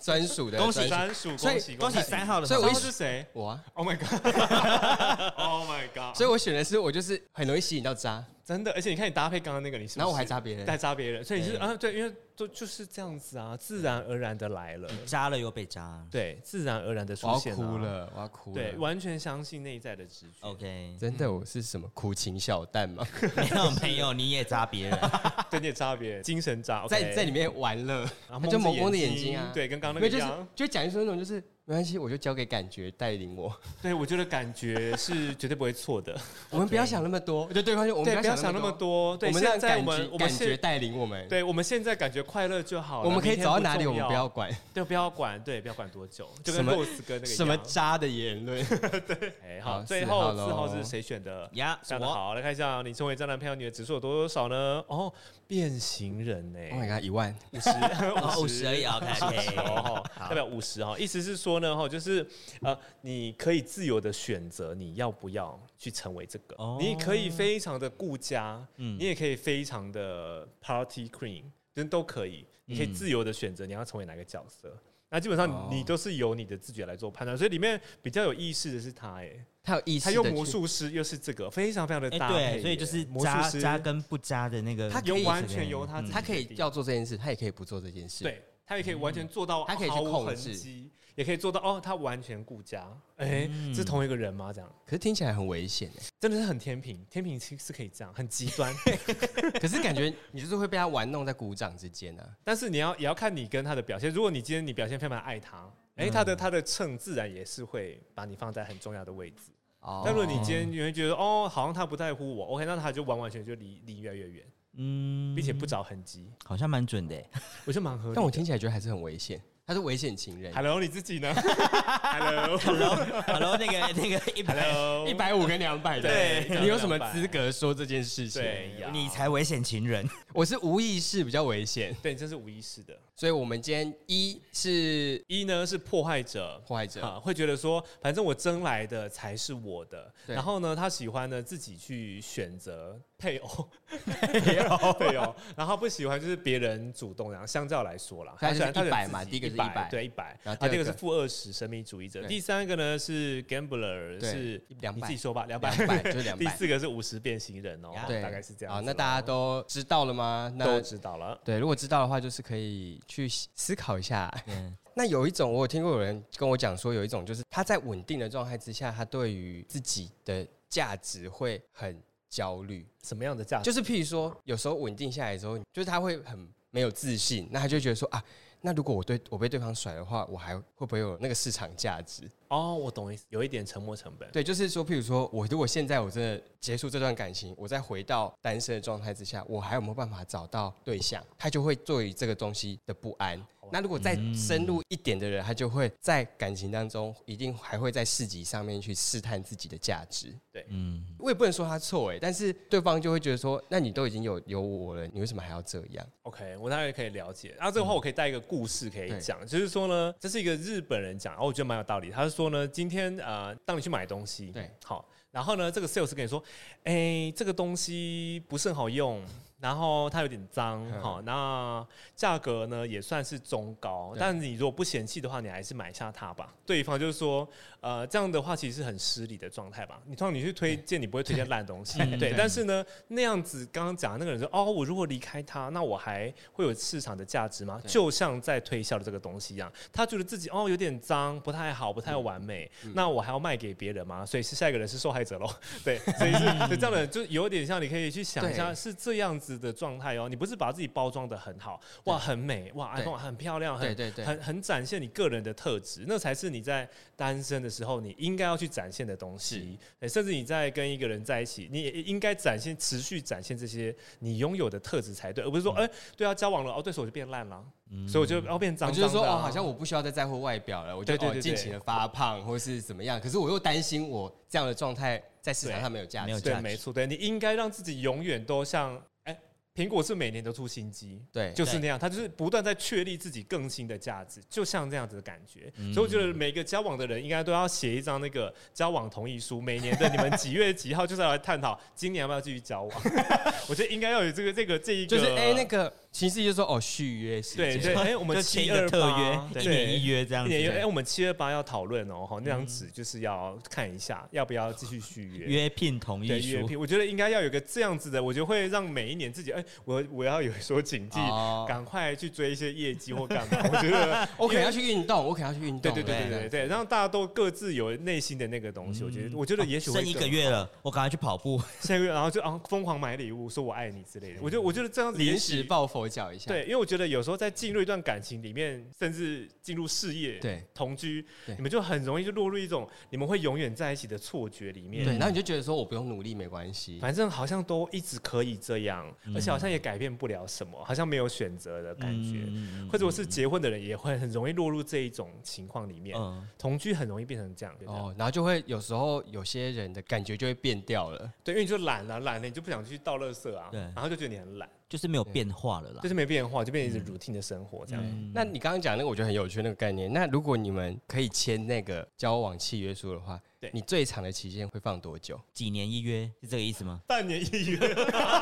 专属的恭喜专属恭喜恭喜三号的所以我是谁我啊，？Oh my god！Oh my god！所以我选的是我就是很容易吸引到渣，真的，而且你看你搭配刚刚那个，你是然后我还扎别人再扎别人，所以你是啊对，因为都就是这样子啊，自然而然的来了，扎了又被扎。对，自然而然的我要出现、啊，哭，了，我要哭了。对，完全相信内在的直觉。OK，真的我是什么苦情小蛋吗？没有没有，你也扎别人，对，你也扎别人，精神扎，在在里面玩乐，然后他就蒙蒙的眼眼睛啊，对，跟刚刚那个一样。就讲一说那种就是没关系，我就交给感觉带领我，对，我觉得感觉是绝对不会错的。我们不要想那么多，就对方就我们，不要想那么多，多。对，我们让现在感觉我们感觉带领我们，对我们现在感觉快乐就好了。我们可以走到哪里，我们不要管对，不要管，对，不要管多久，就什么跟洛斯哥那个一什么样渣的言论。哎，好，好最后四号咯是谁选的？呀，是我。非常的好，来看一下你成为渣男朋友，你的指数有多少呢？哦，变形人呢？Oh my god，一万，五十，五十。而已哦，代表五十哈，意思是说呢，哈，就是呃，你可以自由的选择你要不要去成为这个，哦。你可以非常的顾家，嗯。你也可以非常的 party queen，真都可以，你可以嗯。自由的选择你要成为哪个角色。那基本上哦。你都是由你的自觉来做判断，所以里面比较有意识的是他，哎，他有意识他，用魔术师又是这个，非常非常的哎，搭配耶，对，所以就是魔术师扎扎跟不扎的那个，他可以完全由他自己他可以要做这件事，他也可以不做这件事。，对他也可以完全做到，他可以去毫无痕控制迹，也可以做到哦，他完全顾家。哎、嗯是同一个人吗？这样可是听起来很危险欸真的是很天平，天平其实是可以这样，很极端。可是感觉你就是会被他玩弄在鼓掌之间啊。但是你要也要看你跟他的表现。如果你今天你表现非常爱他，哎、他的他的秤自然也是会把你放在很重要的位置。哦但如果你今天你会觉得哦，好像他不在乎我，OK，那他就完完全就离离越来越远，嗯并且不找痕迹，好像蛮准的欸。我觉得蛮合理。但我听起来觉得还是很危险，他是危险情人。Hello，你自己呢？Hello，Hello，Hello，那个那个一百，一百五跟两百的，对你有什么资格说这件事情？对呀，你才危险情人。我是无意识比较危险，对，这是无意识的。所以我们今天一是一呢是破坏者，破坏者，啊，会觉得说，反正我争来的才是我的。然后呢，他喜欢呢自己去选择配偶，配偶，配偶。然后不喜欢就是别人主动，然后相较来说啦，他就是喜欢他的100自己嘛第一个是100 100对一百。然后啊，第二个是负二十神秘主义者，第三个呢是 gambler，是200你自己说吧，两百，两百就是两第百，四个是五十变形人哦，对，大概是这样。那大家都知道了吗？那都知道了。对，如果知道的话，就是可以去思考一下。嗯，那有一种，我有听过有人跟我讲说，有一种就是他在稳定的状态之下，他对于自己的价值会很焦虑。什么样的价值？就是譬如说，有时候稳定下来之后，就是他会很没有自信，那他就觉得说啊，那如果我对我被对方甩的话，我还会不会有那个市场价值？哦，我懂意思，有一点沉没成本。对，就是说，譬如说我如果现在我真的结束这段感情，我再回到单身的状态之下，我还有没有办法找到对象？他就会对于这个东西的不安。那如果再深入一点的人，他就会在感情当中一定还会在市集上面去试探自己的价值。对嗯，我也不能说他错哎，但是对方就会觉得说，那你都已经有有我了，你为什么还要这样？OK，我大概可以了解。然后这个话我可以带一个故事可以讲，就是说呢，这是一个日本人讲，然后我觉得蛮有道理。他是说呢，今天呃，当你去买东西，对，好，然后呢，这个 sales 跟你说，哎，这个东西不是很好用，然后它有点脏，嗯。好，那价格呢也算是中高，但你如果不嫌弃的话，你还是买下它吧。对方就是说，呃，这样的话其实是很失礼的状态吧。你通常你去推荐，你不会推荐烂东西，对。但是呢，那样子刚刚讲的那个人说，哦，我如果离开他，那我还会有市场的价值吗？就像在推销的这个东西一样，他觉得自己哦有点脏，不太好，不太完美，那我还要卖给别人吗？所以是下一个人是受害者喽。对，所以是 对这样的就有点像，你可以去想一下，是这样子的状态哦。你不是把自己包装的很好，哇，很美，哇很漂亮，很对对对很很展现你个人的特质，那才是你在单身的时候你应该要去展现的东西。对甚至你在跟一个人在一起，你也应该展现、持续展现这些你拥有的特质才对，而不是说，哎、对啊，交往了，哦，对手就变烂了，所以我就要变脏我就是说哦，好像我不需要再在乎外表了，我就哦对对对对。尽情的发胖或是怎么样，可是我又担心我这样的状态在市场上没有价值。对，没有没错，对你应该让自己永远都像，哎、苹果是每年都出新机，对，就是那样，它就是不断在确立自己更新的价值，就像这样子的感觉。嗯。所以我觉得每个交往的人应该都要写一张那个交往同意书，每年的你们几月几号就是要来探讨今年要不要继续交往。我觉得应该要有这个这个这一个，就是哎那个其实就说哦续约时间，对对，哎我们就签一个特约，对一年一约这样子，一年约，哎我们七二八要讨论哦，哈，那张纸就是要看一下要不要继续续约。约聘同对意书。约聘，我觉得应该要有个这样子的，我觉得会让每一年自己，哎，我我要有所警惕，哦赶快去追一些业绩或干嘛。我觉得我可能要去运动，我可能要去运动。对对对对对对，让大家都各自有内心的那个东西。我觉得，我觉得也许会剩一个更月了，我赶快去跑步。下个月，然后就啊疯狂买礼物，说我爱你之类的。我觉得，我觉得这样子也临许时抱佛脚一下。对，因为我觉得有时候在进入一段感情里面，甚至进入事业、对同居对，你们就很容易就落入一种你们会永远在一起的错觉里面。对，然后你就觉得说我不用努力没关系。反正好像都一直可以这样，嗯而且好像也改变不了什么，好像没有选择的感觉。嗯或者我是结婚的人，也会很容易落入这一种情况里面。嗯，同居很容易变成这样，哦，哦，然后就会有时候有些人的感觉就会变掉了。对，因为你就懒了、懒了你就不想去倒垃圾啊，对然后就觉得你很懒，就是没有变化了啦就。是没变化，就变成一直 routine 的生活这样。嗯那你刚刚讲那个，我觉得很有趣那个概念。那如果你们可以签那个交往契约书的话，对你最长的期限会放多久？几年一约是这个意思吗？半年一约，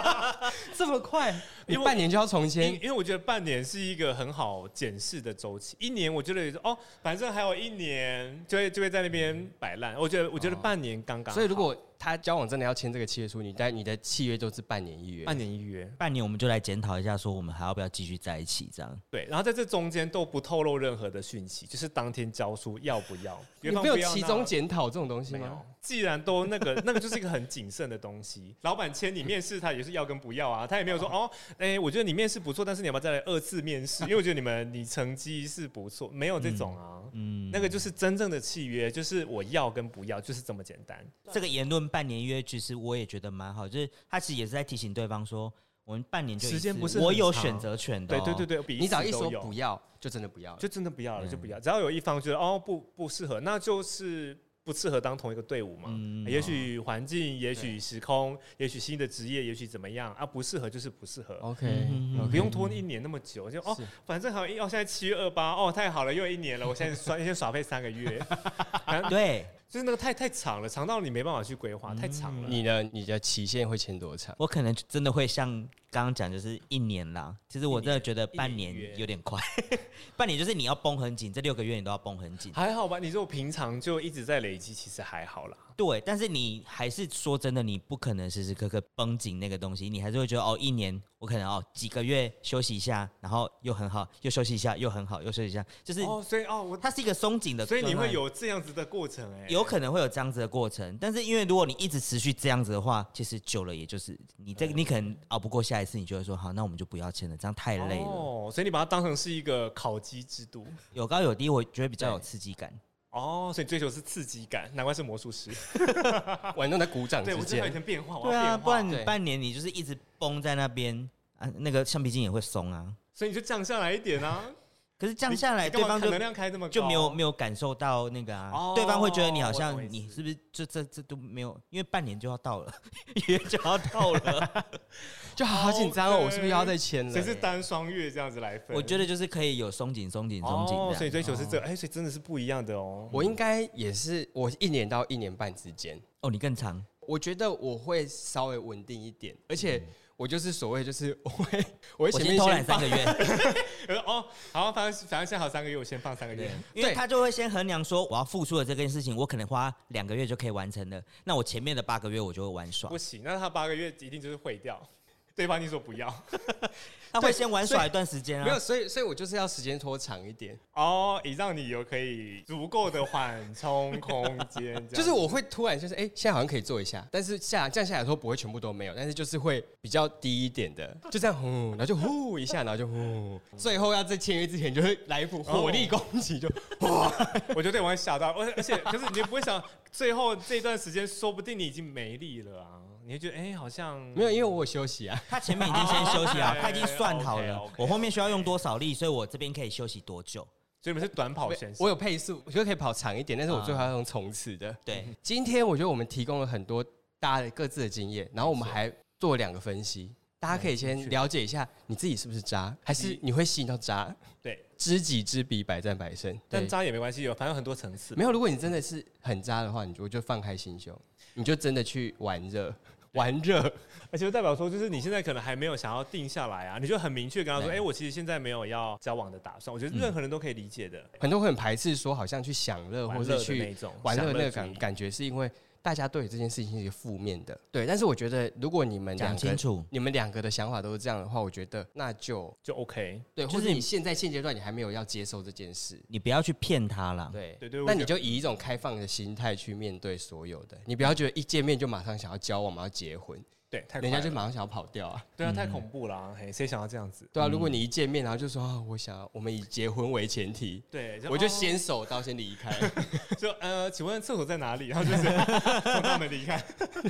这么快？你因为半年就要重因签？因为我觉得半年是一个很好检视的周期，一年我觉得也是哦，反正还有一年就会就会在那边摆烂。我觉得我觉得哦半年刚刚好，所以如果他交往真的要签这个契约书，你但你的契约就是半年一约。半年一约，半年我们就来检讨一下，说我们还要不要继续在一起？这样对，然后在这中间都不透露任何的讯息，就是当天交书要不要，你没有对方不要期中检讨这种东西没有吗？。既然都那个 那个就是一个很谨慎的东西，老板签你面试他也是要跟不要啊，他也没有说哦，哎、我觉得你面试不错，但是你要不要再来二次面试？因为我觉得你们你成绩是不错，没有这种啊。嗯，那个就是真正的契约，就是我要跟不要，就是这么简单。这个言论半年约，其实我也觉得蛮好，就是他其实也是在提醒对方说，我们半年就时间不是我有长选择权的、哦对对对，对，你只要一说不要，就真的不要了。就真的不要了，嗯就不要。只要有一方觉得哦不不适合，那就是不适合当同一个队伍嘛。嗯也许环境，也许时空，也许新的职业，也许怎么样啊？不适合就是不适合。OK，不用拖一年那么久，就哦，反正还有一哦，现在七月二八，哦，太好了，又一年了，我现在耍 先耍费三个月，对就是那个太太长了，长到你没办法去规划，太长了。你的你的期限会签多长？我可能真的会像刚刚讲，就是一年啦。其实我真的觉得半年有点快，半年就是你要绷很紧，这六个月你都要绷很紧。还好吧？你说我平常就一直在累积，其实还好啦。对，但是你还是说真的，你不可能时时刻刻绷紧那个东西，你还是会觉得哦，一年我可能哦几个月休息一下，然后又很好，又休息一下，又很好，又休息一下，就是哦，所以哦，我它是一个松紧的所以你会有这样子的过程哎、有可能会有这样子的过程，但是因为如果你一直持续这样子的话，其实久了也就是你这个你可能熬不过下一次，你就会说好，那我们就不要签了，这样太累了。哦，所以你把它当成是一个烤鸡制度有高有低，我觉得比较有刺激感。哦，所以追求是刺激感，难怪是魔术师。玩弄在鼓掌对，之我知道有间。点变化，我对啊，化不然你对半年你就是一直绷在那边啊，那个橡皮筋也会松啊。所以你就降下来一点啊。可是降下来，对方就能量开这么高，就没有没有感受到那个啊，哦对方会觉得你好像你是不是就这这都没有，因为半年就要到了，也就要到了。就好紧张哦，我是不是又要再签了？谁是单双月这样子来分。我觉得就是可以有松紧松紧松紧哦，所以追求是这，哎，所以真的是不一样的哦。我应该也是，我一年到一年半之间，哦，你更长，我觉得我会稍微稳定一点，而且我就是所谓就是 我会我会我先前面放偷懒三个月，我 说哦，好，反正反正现在还有三个月，我先放三个月。因为他就会先衡量说，我要付出的这件事情，我可能花两个月就可以完成的，那我前面的八个月我就会玩耍不。行，那他八个月一定就是毁掉。对方你说不要。他会先玩耍一段时间啊。没有，啊。所以所以我就是要时间拖长一点，哦，以让你有可以足够的缓冲空间。这样。就是我会突然就是哎、现在好像可以做一下，但是下降下来的时候不会全部都没有，但是就是会比较低一点的，就这样呼，然后就呼一下，然后就呼，最后要在签约之前就会来一副火力攻击，就 哇我觉得我会吓到，而而且可是你不会想，最后这段时间说不定你已经没力了啊，你会觉得哎、好像没有，因为我有休息啊。他前面已经先休息好，哦他已经算好了我后面需要用多少力，所以我这边可以休息多久。所以你们是短跑选手。我有配速，我觉得可以跑长一点，但是我最后要用冲刺的。对，今天我觉得我们提供了很多大家的各自的经验，然后我们还做了两个分析，大家可以先了解一下你自己是不是渣，还是你会吸引到渣。对，知己知彼，百战百胜。但，渣也没关系，有反正有很多层次。没有，如果你真的是很渣的话，你就就放开心胸，你就真的去玩热，玩热。而且就代表说，就是你现在可能还没有想要定下来啊，你就很明确跟他说，对哎、我其实现在没有要交往的打算。我觉得任何人都可以理解的，很多人会很排斥说，好像去享乐或者去玩乐那个感感觉，是因为大家对这件事情是负面的。对，但是我觉得如果你们两个讲清楚。你们两个的想法都是这样的话，我觉得那就就 OK。对，或者你现在现阶段你还没有要接受这件事，你不要去骗他啦。对对对那你就以一种开放的心态去面对所有的，你不要觉得一见面就马上想要交往，马上要结婚，对，太人家就马上想要跑掉啊，对啊，太恐怖了啊、嘿，谁想要这样子？对啊，如果你一见面然后就说啊，我想要我们以结婚为前提，对，我就哦。先手刀先离开，就呃，请问厕所在哪里？然后就是从他们离开，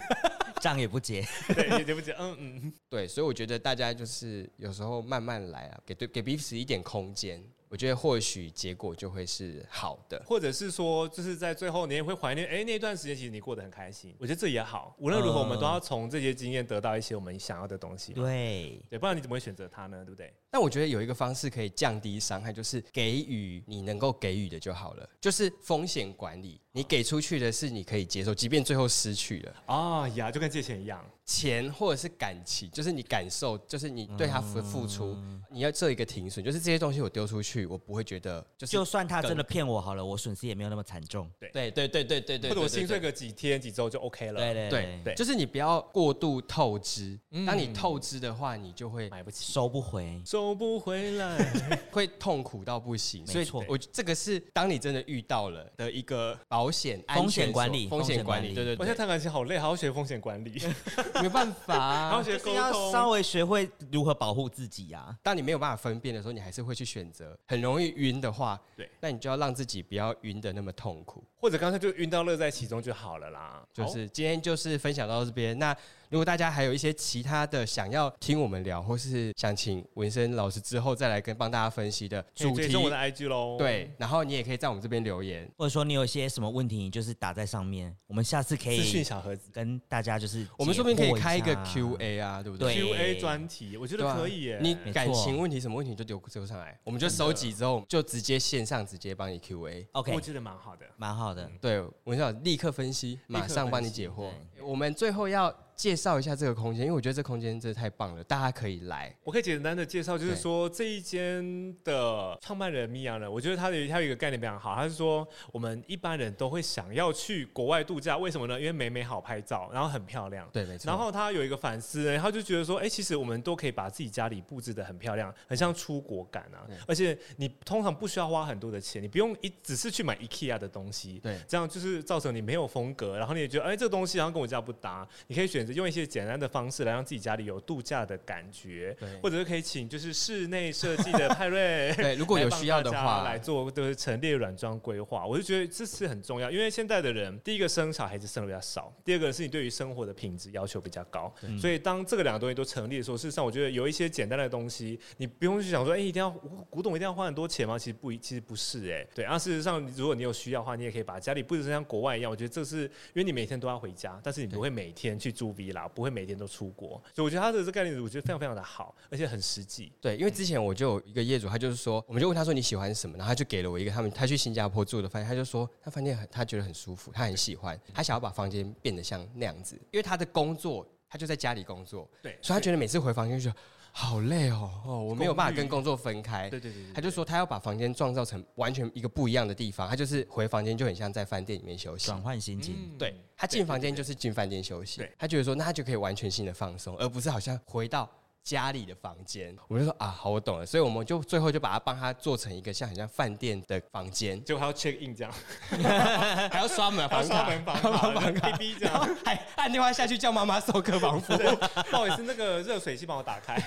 账也不结。对，也结不结，嗯嗯，对，所以我觉得大家就是有时候慢慢来啊，给对给彼此一点空间，我觉得或许结果就会是好的。或者是说，就是在最后你也会怀念，哎、那段时间其实你过得很开心，我觉得这也好。无论如何，我们都要从这些经验得到一些我们想要的东西嘛。对，对，不然你怎么会选择它呢？对不对？但我觉得有一个方式可以降低伤害，就是给予你能够给予的就好了，就是风险管理。你给出去的是你可以接受，即便最后失去了啊呀，就跟借钱一样，钱或者是感情，就是你感受，就是你对他付付出，你要做一个停损，就是这些东西我丢出去，我不会觉得就是就算他真的骗我好了，我损失也没有那么惨重。对对对对对对，或者我心碎。个几天几周就 OK 了。对对对对就是你不要过度透支，当你透支的话，你就会买不起，收不回。收不回来。会痛苦到不行。所以没错我这个是当你真的遇到了的一个保险安全风险管理所风险管理，对对我现在，谈感情好累，还要学风险管理，没办法啊、还要学沟就是要稍。微学会如何保护自己啊。当你没有办法分辨的时候，你还是会去选择很容易晕的话，对，那你就要让自己不要晕的那么痛苦。或者刚才就晕到乐在其中就好了啦。就是今天就是分享到这边。那如果大家还有一些其他的想要听我们聊，或是想请文生老师之后再来跟帮大家分析的可以主题，我的 IG 喽。对，然后你也可以在我们这边留言。或者说你有一些什么问题，你就是打在上面，我们下次可以资讯以小盒子跟大家就是我们说不定可以开一个 Q&A 啊，对不对？对 QA 专题，我觉得可以耶。你感情问题什么问题你就丢丢上来，我们就收集之后就直接线上直接帮你 Q&A。OK，我觉得蛮好的。蛮好的。对，我想立刻分析，马上帮你解惑。对我们最后要介绍一下这个空间，因为我觉得这空间真的太棒了，大家可以来。我可以简单的介绍，就是说这一间的创办人米娅呢，我觉得他的他有一个概念非常好，他是说我们一般人都会想要去国外度假，为什么呢？因为美美好拍照，然后很漂亮。对，没错。然后他有一个反思然后就觉得说，哎、其实我们都可以把自己家里布置的很漂亮，很像出国感啊。而且你通常不需要花很多的钱，你不用一只是去买 IKEA 的东西，对这样就是造成你没有风格，然后你也觉得，哎、这个东西然后跟我家不搭。你可以选择用一些简单的方式来让自己家里有度假的感觉，对或者是可以请就是室内设计的派瑞。对，如果有需要的话，来做就是陈列软装规划，我就觉得这是很重要，因为现在的人，第一个生小孩子生的比较少，第二个是你对于生活的品质要求比较高，所以当这个两个东西都成立的时候，事实上我觉得有一些简单的东西，你不用去想说，哎、一定要古董一定要花很多钱吗？其实不一，其实不是、哎，对。啊，事实上，如果你有需要的话，你也可以把家里布置成像国外一样，我觉得这是因为你每天都要回家，但是你不会每天去住 villa，不会每天都出国，所以我觉得他的这个概念，我觉得非常非常的好，而且很实际。对，因为之前我就有一个业主，他就是说，我们就问他说你喜欢什么，然后他就给了我一个他们他去新加坡住的饭店，他就说他饭店很他觉得很舒服，他很喜欢，他想要把房间变得像那样子，因为他的工作他就在家里工作，对，所以他觉得每次回房间就好累哦，哦，我没有办法跟工作分开。对对对对，他就说他要把房间创造成完全一个不一样的地方，他就是回房间就很像在饭店里面休息。转。换心情，嗯。对他进房间就是进饭店休息。对，他觉得说那他就可以完全性的放松，而不是好像回到家里的房间。我就说啊，好，我懂了，所以我们就最后就把它帮他做成一个像很像饭店的房间，结果还要 check in 这样，还要刷门还要刷房卡，门房卡、房卡 B B 这样。还按电话下去叫妈妈收客房服务。不好意思，那个热水器帮我打开，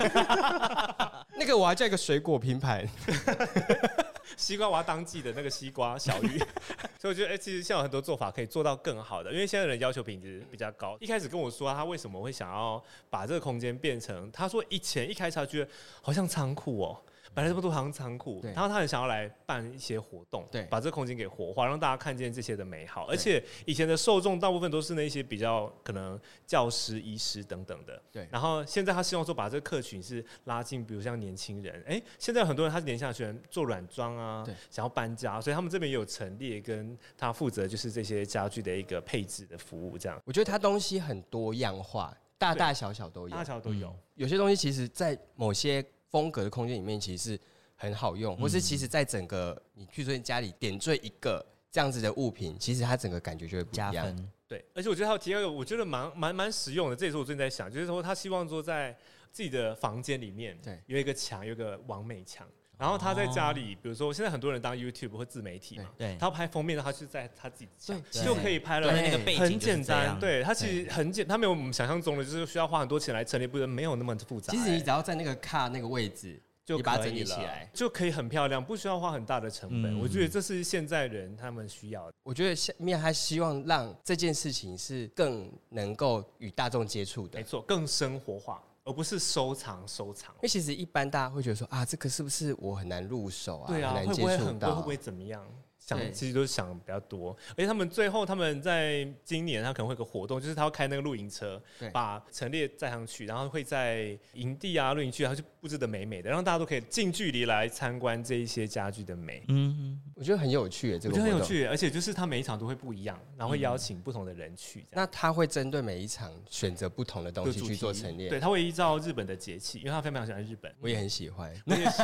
那个我还叫一个水果拼盘，西瓜娃当季的那个西瓜小玉，所以我觉得哎、其实现在有很多做法可以做到更好的，因为现在人要求品质比较高。一开始跟我说他为什么会想要把这个空间变成，他说以前一开始他觉得好像仓库哦。本来这么多好像仓库，然后他很想要来办一些活动，对。把这个空间给活化，让大家看见这些的美好。而且以前的受众大部分都是那些比较可能教师、医师等等的，对。然后现在他希望说把这个客群是拉近，比如像年轻人，哎，现在很多人他是年轻人喜欢做软装啊对，想要搬家，所以他们这边也有陈列跟他负责就是这些家具的一个配置的服务，这样。我觉得他东西很多样化，大大小小都有。大。小都有。有些东西其实，在某些风格的空间里面，其实是很好用，或是其实在整个你去说你家里点缀一个这样子的物品，其实它整个感觉就会不一样。对，而且我觉得还有提到一个，我觉得蛮蛮蛮实用的，这也是我最近在想，就是说他希望说在自己的房间里面，对有一个墙，有一个完美墙。然后他在家里，比如说现在很多人当 YouTube 或自媒体嘛，对，他要拍封面的，他是在他自己家就可以拍了，那个背景很就是简单，对他其实很简，他没有我们想象中的，就是需要花很多钱来成立，不是没有那么复杂、其实你哎只要在那个卡那个位置，就你把它可以了整理起来。就可以很漂亮，不需要花很大的成本。嗯。我觉得这是现在人他们需要的。我觉得下面他希望让这件事情是更能够与大众接触的。没。错，更生活化，而不是收藏收藏因。为其实一般大家会觉得说啊，这个是不是我很难入手啊？对啊，会很难接触不会很贵？会不。会怎么样？想其实都想比较多，而且他们最后他们在今年他可能会有个活动，就是他要开那个露营车对，把陈列载上去，然后会在营地啊、露营区，然后就布置的美美的，让大家都可以近距离来参观这一些家具的美。嗯，我觉得很有趣耶，这个我。觉得很有趣，而且就是他每一场都会不一样，然后会邀请不同的人去。那他会针对每一场选择不同的东西去做陈列。对，，他会依照日本的节气，因为他非常喜欢日本。我也很喜欢。我也是，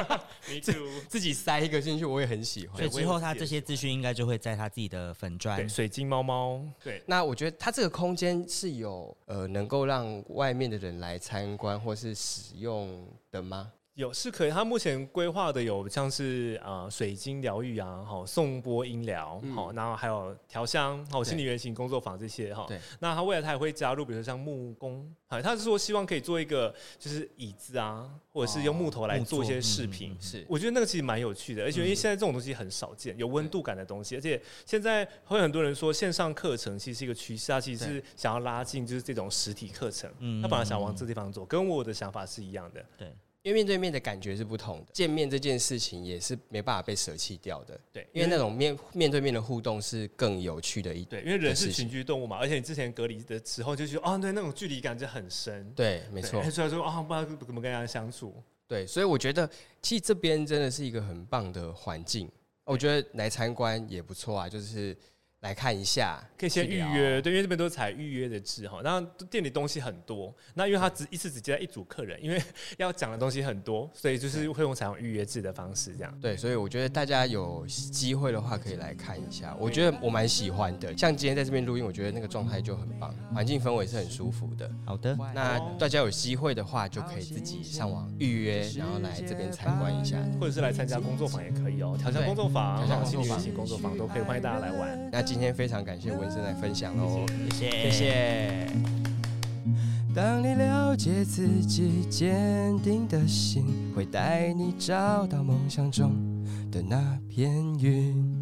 me too。自己塞一个进去，我也很喜欢所以。之后他这些资讯应该就会在他自己的粉砖，。水晶猫猫，对，那我觉得它这个空间是有呃能够让外面的人来参观或是使用的吗？有是可以。他目前规划的有像是呃水晶疗愈啊，好颂钵音疗，好、然后还有调香，好心理原型工作坊这些哈。对。那他未来他也会加入，比如说像木工，啊，他是说希望可以做一个就是椅子啊，或者是用木头来做一些作饰品。嗯是我觉得那个其实蛮有趣的，而且因为现在这种东西很少见，有温度感的东西，而且现在会很多人说线上课程其实是一个趋势，它其实是想要拉近就是这种实体课程，嗯他本来想往这地方走，跟我的想法是一样的。对，因为面对面的感觉是不同的，见面这件事情也是没办法被舍弃掉的。对，因为那种面面对面的互动是更有趣的一对，因为人是群居动物嘛，而且你之前隔离的时候就觉得，哦，对，那种距离感就很深。对，没错对，所以说啊，不知道怎么跟人家相处。对，所以我觉得其实这边真的是一个很棒的环境，我觉得来参观也不错啊，就是来看一下，可以先预约，对，因为这边都是采预约的制哈。然后店里东西很多，那因为他只一次只接待一组客人，因为 要讲的东西很多，所以就是会用采用预约制的方式这样。对，所以我觉得大家有机会的话可以来看一下，我觉得我蛮喜欢的。像今天在这边录音，我觉得那个状态就很棒，环境氛围是很舒服的。好的，那大家有机会的话，就可以自己上网预约，然后来这边参观一下。或者是来参加工作坊也可以哦，调香工作坊、调香工作坊心理原型工作坊都可以，欢迎大家来玩。那今天非常感谢文生来分享哦，谢谢谢，谢。当你了解自己，坚定的心会带你找到梦想中的那片云。